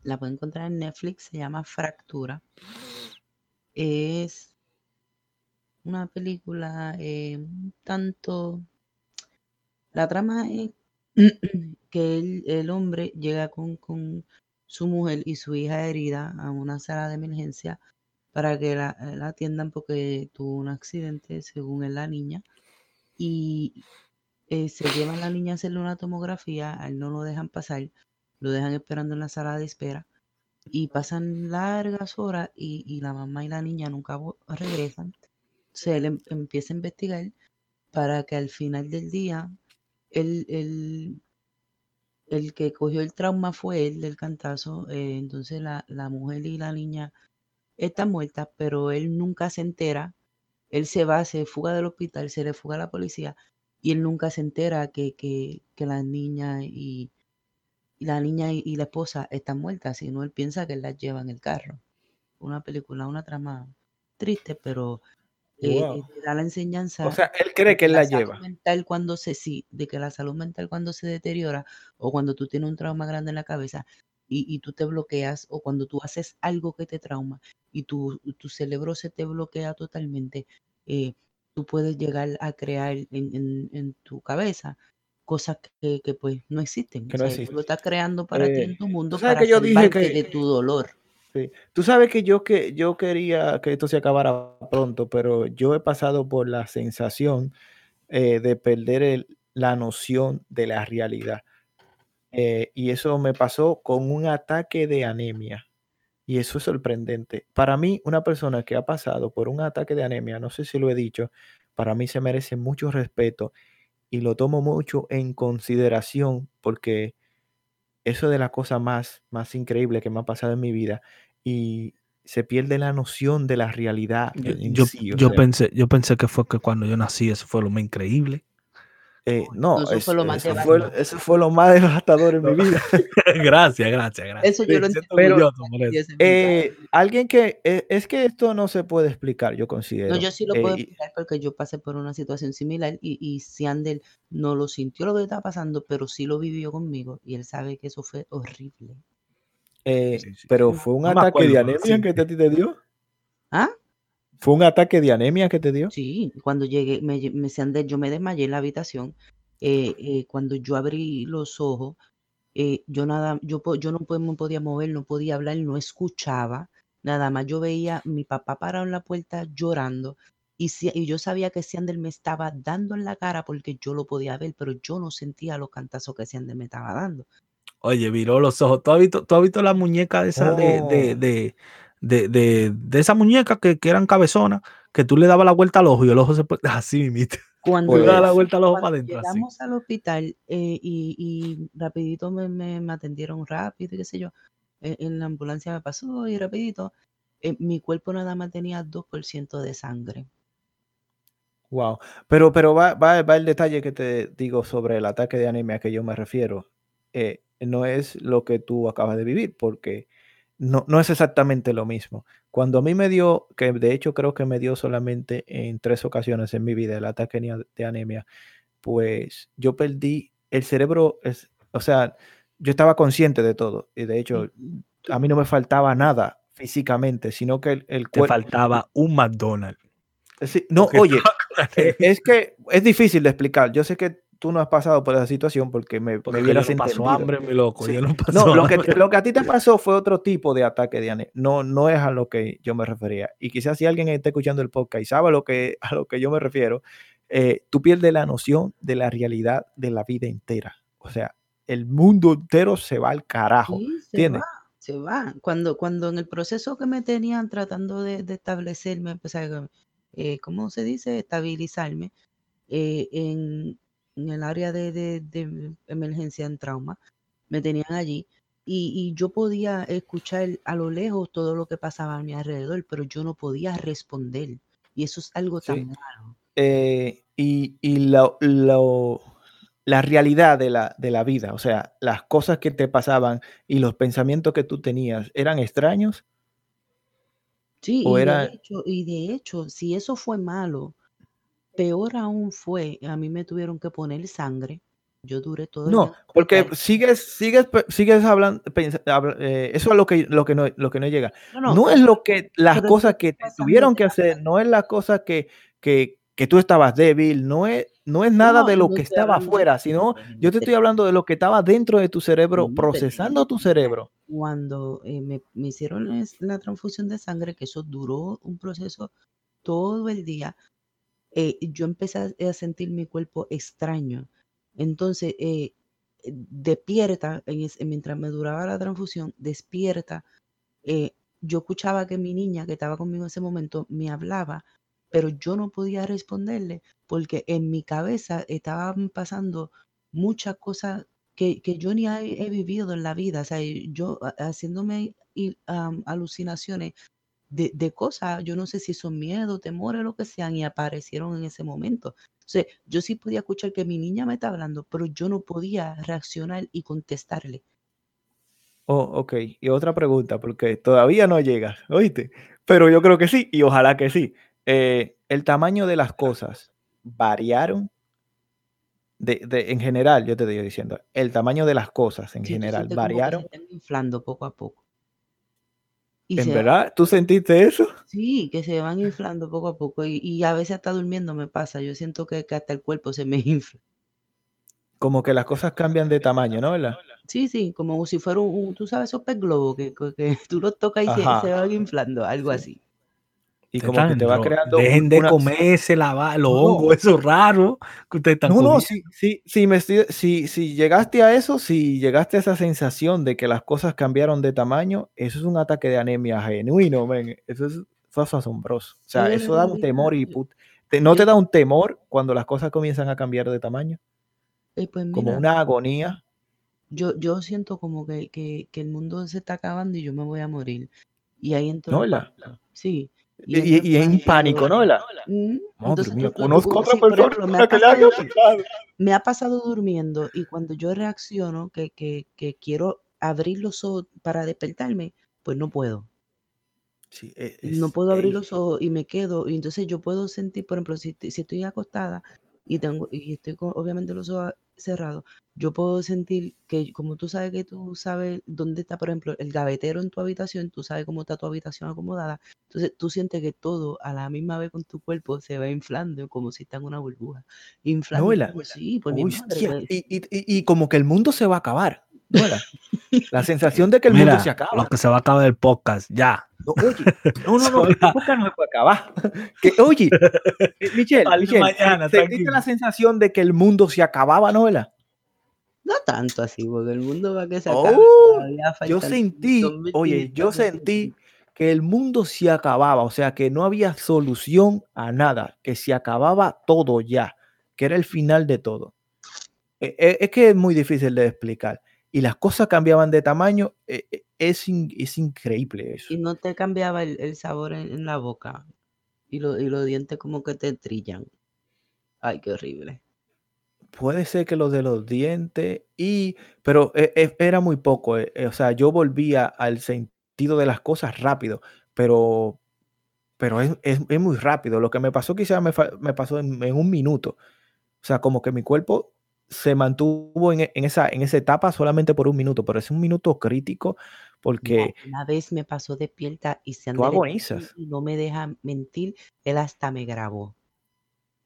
La pueden encontrar en Netflix, se llama Fractura. Es una película eh, tanto. La trama es que el, el hombre llega con, con su mujer y su hija herida a una sala de emergencia para que la, la atiendan porque tuvo un accidente, según es la niña. Y eh, se llevan la niña a hacerle una tomografía, a él no lo dejan pasar, lo dejan esperando en la sala de espera y pasan largas horas y, y la mamá y la niña nunca regresan. Entonces él em- empieza a investigar para que al final del día el, el, el que cogió el trauma fue él del cantazo, eh, entonces la, la mujer y la niña está muerta, pero él nunca se entera. Él se va, se fuga del hospital, se le fuga a la policía y él nunca se entera que, que, que la niña y, la niña y, y la esposa están muertas, sino él piensa que él las lleva en el carro. Una película, una trama triste, pero Wow. eh, te da la enseñanza O sea, él cree que él la la salud lleva. mental cuando se sí, de que la salud mental cuando se deteriora o cuando tú tienes un trauma grande en la cabeza y, y tú te bloqueas o cuando tú haces algo que te trauma y tu, tu cerebro se te bloquea totalmente, eh, tú puedes llegar a crear en, en- en tu cabeza cosas que, que, pues no existen. Que O no sea, tú lo estás creando para ti Eh, en tu mundo para que yo dije de tu dolor. Sí. Tú sabes que yo, que yo quería que esto se acabara pronto, pero yo he pasado por la sensación eh, de perder el- la noción de la realidad. Eh, y eso me pasó con un ataque de anemia. Y eso es sorprendente. Para mí, una persona que ha pasado por un ataque de anemia, no sé si lo he dicho, para mí se merece mucho respeto y lo tomo mucho en consideración porque eso de la cosa más, más increíble que me ha pasado en mi vida y se pierde la noción de la realidad Yo, en yo, sí. Yo sea, pensé, yo pensé que fue que cuando yo nací, eso fue lo más increíble. eh, No, no, eso es- fue lo más eso, fue, devastador. eso fue lo más devastador en mi vida. gracias, gracias, gracias. Eso yo Sí, lo entiendo. pero. Eh, alguien que eh, es que esto no se puede explicar, yo No, considero. yo sí lo Eh, puedo explicar porque yo pasé por una situación similar y, y Siandel no lo sintió lo que estaba pasando, pero sí lo vivió conmigo y él sabe que eso fue horrible. Eh, Sí, sí. pero fue un No ataque de acuerdo, anemia sí. que te, te dio. ¿Ah? ¿Fue un ataque de anemia que te dio? Sí, cuando llegué, me, me yo me desmayé en la habitación. eh, eh, cuando yo abrí los ojos, eh, yo nada, yo, po- yo no me podía mover, no podía hablar, no escuchaba, nada más yo veía a mi papá parado en la puerta llorando y, si- y yo sabía que Siandel me estaba dando en la cara porque yo lo podía ver, pero yo no sentía los cantazos que Siandel me estaba dando. Oye, viró los ojos. ¿Tú has visto, tú has visto la muñeca esa de, de, Oh, de, de, de, de esa muñeca que, que eran cabezonas, que tú le dabas la vuelta al ojo y el ojo se pone así, mimito. Cuando, das la pues, vuelta al ojo para cuando adentro, así. llegamos al hospital eh, y, y rapidito me, me, me atendieron rápido y qué sé yo, en, en la ambulancia me pasó y rapidito, eh, mi cuerpo nada más tenía 2% de sangre. wow. Pero, pero va, va, va el detalle que te digo sobre el ataque de anemia que yo me refiero. Eh, no es lo que tú acabas de vivir, porque no, no es exactamente lo mismo. Cuando a mí me dio, que de hecho creo que me dio solamente en tres ocasiones en mi vida el ataque de anemia, pues yo perdí el cerebro, es, o sea, yo estaba consciente de todo y de hecho Y a mí no me faltaba nada físicamente, sino que el, el Te cuerpo... faltaba un McDonald's. no, porque oye, anemia. es que es difícil de explicar. Yo sé que tú no has pasado por esa situación porque me, me Porque yo hubieras no entendido. hambre, mi loco. Sí. Yo no lo que, hambre. lo que a ti te pasó fue otro tipo de ataque de anemia. No, no es a lo que yo me refería. Y quizás si alguien está escuchando el podcast y sabe a lo que, a lo que yo me refiero, eh, tú pierdes la noción de la realidad de la vida entera. O sea, el mundo entero se va al carajo. sí, se ¿Entiendes? va, se va. Cuando, cuando en el proceso que me tenían tratando de, de establecerme, o sea, eh, ¿cómo se dice? Estabilizarme eh, en, en el área de, de- de emergencia en trauma, me tenían allí y, y yo podía escuchar a lo lejos todo lo que pasaba a mi alrededor, pero yo no podía responder. Y eso es algo Sí. tan malo. Eh, y y lo- lo- la realidad de la, de la vida, o sea, las cosas que te pasaban y los pensamientos que tú tenías, ¿eran extraños? Sí, ¿O y de era, hecho, y de hecho, si eso fue malo, peor aún fue, a mí me tuvieron que poner sangre. Yo duré todo el día No, el porque hospital. sigues, sigues, sigues hablando, eh, eso es lo que, lo que no, lo que no llega. No, no, No es lo que, las cosas que te tuvieron que hacer, no es las cosas que, que, que tú estabas débil, no es, no es nada No, de lo no que estaba afuera, sino yo te estoy hablando de lo que estaba dentro de tu cerebro, procesando tu cerebro. cuando eh, me, me hicieron la transfusión de sangre, que eso duró un proceso todo el día, eh, yo empecé a, sentir mi cuerpo extraño. Entonces, eh, despierta, en mientras me duraba la transfusión, despierta, eh, yo escuchaba que mi niña que estaba conmigo en ese momento me hablaba, pero yo no podía responderle porque en mi cabeza estaban pasando muchas cosas que, que yo ni he, vivido en la vida, o sea, yo ha- haciéndome alucinaciones de, de cosas, yo no sé si son miedos, temores, lo que sean, y aparecieron en ese momento. Entonces, yo sí podía escuchar que mi niña me está hablando, pero yo no podía reaccionar y contestarle. Oh, ok. Y otra pregunta, porque todavía no llega, ¿oíste? Pero yo creo que sí, y ojalá que sí. Eh, ¿El tamaño de las cosas variaron? De, de- en general, yo te estoy diciendo, el tamaño de las cosas en Sí, general variaron. están inflando poco a poco. Y ¿En verdad? ¿Tú sentiste eso? sí, que se van inflando poco a poco. Y, y a veces hasta durmiendo me pasa. Yo siento que, que hasta el cuerpo se me infla. Como que las cosas cambian de tamaño, ¿no? ¿Verdad? Sí, sí, como si fuera un, tú sabes, esos pez globos que, que- que tú los tocas y se, se van inflando, algo así. Y como que te va creando Dejen de una... comerse la, va- los No. hongos, que ustedes están No, no, si, si, si, me estoy- si, si llegaste a eso, si llegaste a esa sensación de que las cosas cambiaron de tamaño, eso es un ataque de anemia genuino, men. Eso es, eso es asombroso. O sea, eso da un temor y put- ¿No te da un temor cuando las cosas comienzan a cambiar de tamaño? eh, pues Como una agonía. yo, yo siento como que, que, que el mundo se está acabando y yo me voy a morir. Y ahí entro ¿No, verdad? pánico. Sí. Y, y- y en pánico, ¿no? verdad? Mm, Madre mía, conozco otra persona ejemplo, me ha la que le haya pasado, me ha pasado durmiendo y cuando yo reacciono que, que, que quiero abrir los ojos para despertarme, pues no puedo. Sí, e- No es- puedo abrir los ojos y me quedo. Y entonces yo puedo sentir, por ejemplo, si, si estoy acostada y tengo y estoy con obviamente los ojos cerrados, yo puedo sentir que como tú sabes que tú sabes dónde está, por ejemplo, el gavetero en tu habitación, tú sabes cómo está tu habitación acomodada, entonces tú sientes que todo a la misma vez con tu cuerpo se va inflando como si está en una burbuja. ¿No, Inflando, sí, por mi madre. Hostia, pues, y, y- y- y como que el mundo se va a acabar, La sensación de que el mundo se acaba. lo que se va a acabar el podcast, ya. No, oye, no, no, no, el podcast no se puede acabar. Que, oye, eh, Michelle, mañana, ¿sentiste tranquilo. la sensación de que el mundo se acababa, no, verdad? No tanto así, porque el mundo va a que se acabe. Oh, yo sentí, oye, yo 2024 sentí que el mundo se acababa, o sea, que no había solución a nada, que se acababa todo ya, que era el final de todo. Eh, eh, Es que es muy difícil de explicar. Y las cosas cambiaban de tamaño, eh, eh, es, in- es increíble eso. Y no te cambiaba el, el sabor en, en la boca. Y, lo- y los dientes como que te trillan. Ay, qué horrible. Puede ser que lo de los dientes y, pero eh, eh, era muy poco, eh, o sea, yo volvía al sentido de las cosas rápido, pero, pero es, es- es muy rápido. Lo que me pasó quizás me, me pasó en, en un minuto. O sea, como que mi cuerpo se mantuvo en, e- en esa, en esa etapa solamente por un minuto, pero es un minuto crítico Mira, porque una vez me pasó despierta y se agonizas. y no me deja mentir, él hasta me grabó.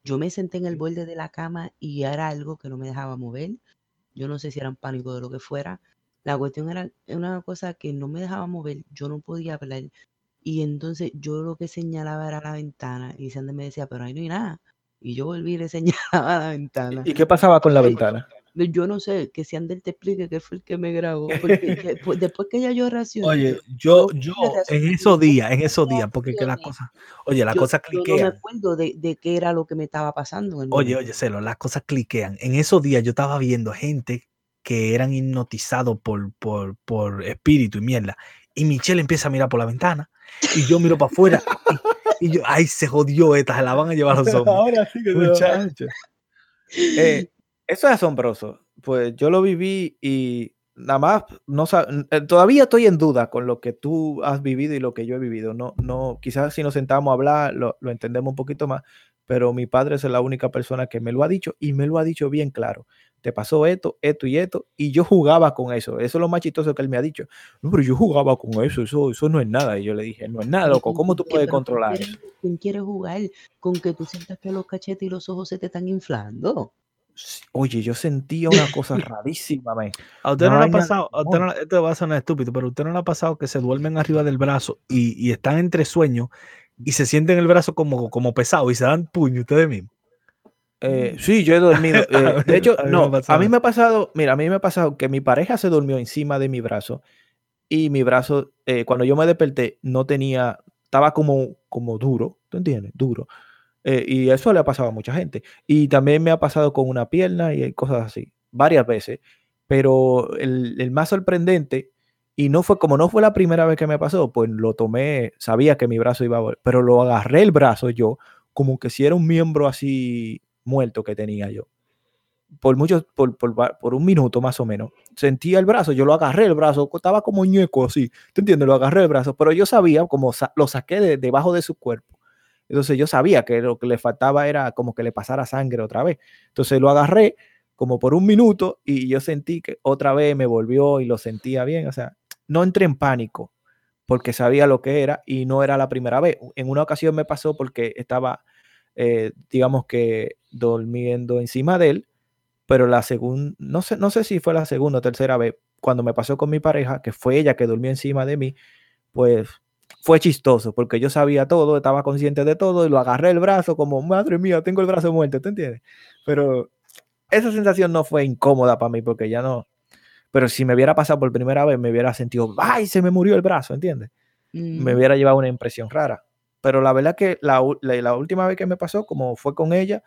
Yo me senté en el borde de la cama y era algo que no me dejaba mover. Yo no sé si era un pánico de lo que fuera. La cuestión era una cosa que no me dejaba mover. Yo no podía hablar. Y entonces yo lo que señalaba era la ventana. Y Sandy me decía, pero ahí no hay nada. Y yo volví y le señalaba la ventana. ¿Y qué pasaba con la ventana? Yo no sé, que si Ander te explique qué fue el que me grabó. Porque pues, después que ya yo reaccioné, Oye, yo yo, en esos días, en esos días, porque que las cosas, oye, las Yo, cosas yo no me cliquean. acuerdo de, de qué era lo que me estaba pasando Oye, momento. oye, Celo, las cosas cliquean. En esos días yo estaba viendo gente que eran hipnotizados por, por, por espíritu y mierda. Y Michelle empieza a mirar por la ventana y yo miro para afuera y, yo, ay, se jodió esta, se la van a llevar los zombies. Ahora sí que. Eh, eso es asombroso. Pues yo lo viví y nada más no eh, todavía estoy en duda con lo que tú has vivido y lo que yo he vivido. No, no, quizás si nos sentamos a hablar lo, lo entendemos un poquito más, pero mi padre es la única persona que me lo ha dicho y me lo ha dicho bien claro. Te pasó esto, esto y esto, y yo jugaba con eso. Eso es lo más chistoso que él me ha dicho. No, pero yo jugaba con eso, eso, eso no es nada. Y yo le dije, no es nada, loco. ¿con ¿Cómo tú puedes pero ¿con controlar quién, eso? quién quiere jugar? Con que tú sientas que los cachetes y los ojos se te están inflando. Oye, yo sentía una cosa rarísima, man. A usted no le ha pasado, a usted no, esto va a sonar estúpido, pero a usted no le ha pasado que se duermen arriba del brazo y, y están entre sueños y se sienten el brazo como, como pesado y se dan puño ustedes mismos. Eh, sí, yo he dormido. Eh, de hecho, a mí no, a mí me ha pasado, mira, a mí me ha pasado que mi pareja se durmió encima de mi brazo y mi brazo, eh, cuando yo me desperté, no tenía, estaba como, como duro, ¿tú entiendes? Duro. Y eso le ha pasado a mucha gente. Y también me ha pasado con una pierna y cosas así, varias veces. Pero el, el más sorprendente Y no fue, como no fue la primera vez que me pasó, pues lo tomé, sabía que mi brazo iba a volver, pero lo agarré el brazo yo, como que si era un miembro así muerto que tenía yo. Por muchos, por, por, por un minuto más o menos. Sentía el brazo, yo lo agarré el brazo, estaba como ñeco así, ¿te entiendes? Lo agarré el brazo, pero yo sabía, como lo saqué de debajo de su cuerpo. Entonces yo sabía que lo que le faltaba era como que le pasara sangre otra vez. Entonces lo agarré como por un minuto y yo sentí que otra vez me volvió y lo sentía bien. O sea, no entré en pánico porque sabía lo que era y no era la primera vez. En una ocasión me pasó porque estaba, eh, digamos que, durmiendo encima de él, pero la segunda, no sé, no sé si fue la segunda o tercera vez, cuando me pasó con mi pareja, que fue ella que durmió encima de mí, pues fue chistoso porque yo sabía todo, estaba consciente de todo y lo agarré el brazo como, madre mía, tengo el brazo muerto, ¿te entiendes? Pero esa sensación no fue incómoda para mí porque ya no, pero si me hubiera pasado por primera vez, me hubiera sentido, ¡ay! Se me murió el brazo, ¿entiendes? Me Mm, hubiera llevado una impresión rara. Pero la verdad que la, la última vez que me pasó, como fue con ella,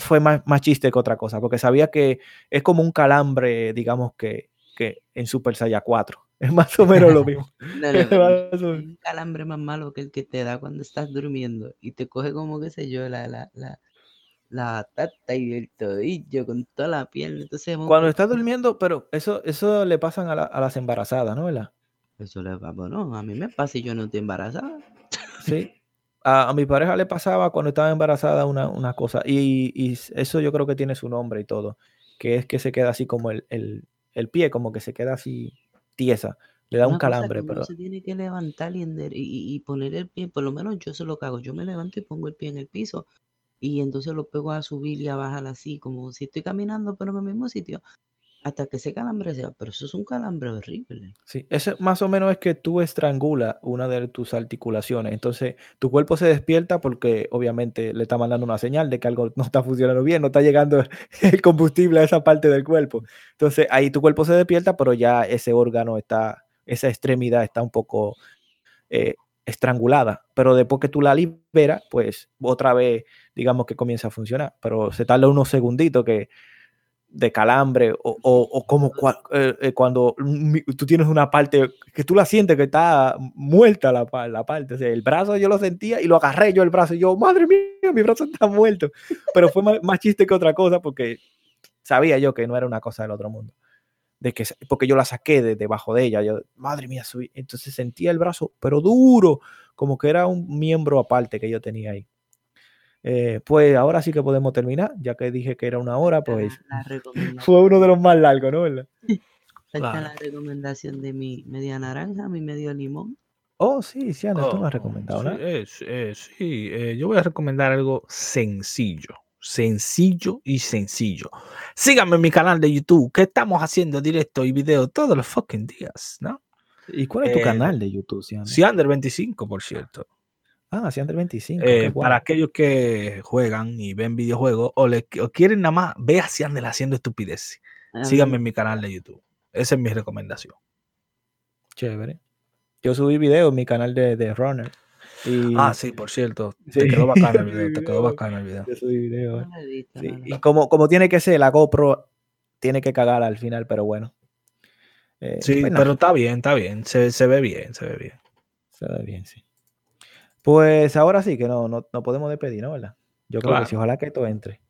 fue más, más chiste que otra cosa, porque sabía que es como un calambre, digamos que, que en Super Saiyan 4. Es más o menos lo mismo. no, no, un calambre más malo que el que te da cuando estás durmiendo y te coge como, qué sé yo, la, la, la, la tata y el tobillo con toda la piel. Entonces, Cuando estás durmiendo, pero eso, eso le pasan a, la- a las embarazadas, ¿no? ¿Verdad? eso le va, bueno, a mí me pasa y yo no estoy embarazada. Sí. A, a mi pareja le pasaba cuando estaba embarazada una, una cosa, y, y eso yo creo que tiene su nombre y todo, que es que se queda así como el, el, el pie, como que se queda así tiesa, le da un Una calambre, pero se tiene que levantar y, y, poner el pie, por lo menos yo sé lo que hago, yo me levanto y pongo el pie en el piso y entonces lo pego a subir y a bajar así, como si estoy caminando pero en el mismo sitio, hasta que ese calambre sea, pero eso es un calambre horrible. sí, eso más o menos es que tú estrangulas una de tus articulaciones, entonces tu cuerpo se despierta porque obviamente le está mandando una señal de que algo no está funcionando bien, no está llegando el combustible a esa parte del cuerpo, entonces ahí tu cuerpo se despierta, pero ya ese órgano está, esa extremidad está un poco eh, estrangulada, pero después que tú la liberas, pues otra vez, digamos que comienza a funcionar, pero se tarda unos segunditos que de calambre o, o- o como cua- eh, eh, cuando tú tienes una parte que tú la sientes que está muerta la, la parte, o sea, el brazo yo lo sentía y lo agarré yo el brazo y yo, madre mía, mi brazo está muerto, pero fue más, más chiste que otra cosa porque sabía yo que no era una cosa del otro mundo de que, porque yo la saqué de debajo de ella, yo, madre mía, subí. entonces sentía el brazo, pero duro, como que era un miembro aparte que yo tenía ahí. Eh, pues ahora sí que podemos terminar, ya que dije que era una hora, pues La, la recomendación, fue uno de los más largos, ¿no? ¿Verdad? falta Claro. la recomendación de mi media naranja, mi medio limón. Oh, sí, sí, Ana, tú me Oh, has recomendado, sí, ¿no? eh, sí, eh, sí, eh, yo voy a recomendar algo sencillo, sencillo y sencillo. Síganme en mi canal de YouTube, que estamos haciendo directo y video todos los fucking días, ¿no? ¿Y cuál es tu Eh, canal de YouTube, Ciander? Ciander 25, por cierto. Ah, Ciander 25, Eh, para aquellos que juegan y ven videojuegos o, le, o quieren nada más ver a Ciander haciendo estupideces, síganme en mi canal de YouTube. Esa es mi recomendación. Chévere. Yo subí video en mi canal de, de Runner. Y Ah, sí, por cierto. Sí, Te quedó bacano el video, te quedó bacano el video. yo subí video. Sí, y como, como tiene que ser, la GoPro tiene que cagar al final, pero bueno. Eh, Sí, pues pero está bien, está bien. Se, se ve bien, se ve bien. se ve bien, sí. Pues ahora sí que no, no, no podemos despedir, ¿no? ¿Verdad? Yo creo que sí, ojalá que esto entre.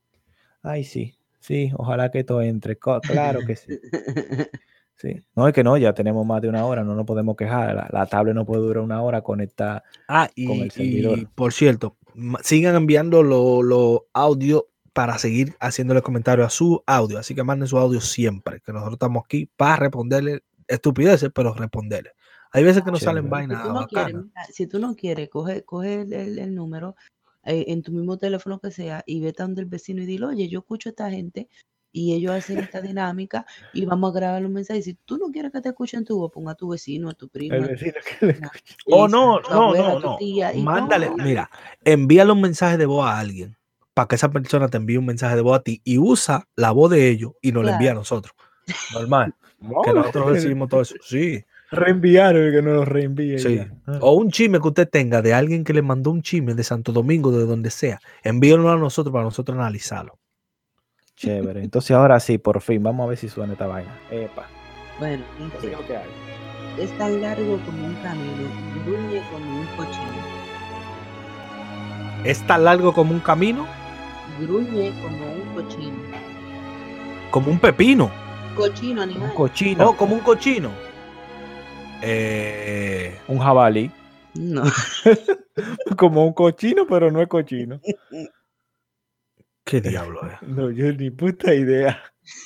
Ay, sí, sí, ojalá que esto entre. Claro que sí. Sí. No, es que no, ya tenemos más de una hora, no nos podemos quejar. La, la tablet no puede durar una hora conectada. Ah, con y, el servidor. y, por cierto, sigan enviando los lo audios para seguir haciéndole comentarios a su audio. Así que manden su audio siempre, que nosotros estamos aquí para responderle estupideces, pero responderle. Hay veces que nos salen Chévere. Si vainas tú no quieres, si tú no quieres, coge, coge el, el- el número eh, en tu mismo teléfono que sea y vete a donde el vecino y dile, oye, yo escucho a esta gente y ellos hacen esta dinámica y vamos a grabar un mensaje. Si tú no quieres que te escuchen tu voz, ponga a tu vecino, a tu primo, El vecino que le- prima, Oh, no, no, abuela, no, no. Mándale, mira, envíale un mensaje de voz a alguien para que esa persona te envíe un mensaje de voz a ti y usa la voz de ellos y nos la envía a Claro. nosotros. Normal. Que nosotros recibimos todo eso. Sí. Reenviar el que no lo reenvíe. Sí. Ah. O un chisme que usted tenga de alguien que le mandó un chisme de Santo Domingo, de donde sea, envíenlo a nosotros para nosotros analizarlo. Chévere. Entonces ahora sí, por fin, vamos a ver si suena esta vaina. Epa. Bueno, dice, es tan largo como un camino, gruñe como un cochino. Es tan largo como un camino, Gruñe como un cochino. como un pepino. Cochino Un animal. cochino, No, como un cochino. Eh, un jabalí. No. Como un cochino, pero no es cochino. ¿Qué diablo es? No, yo ni puta idea.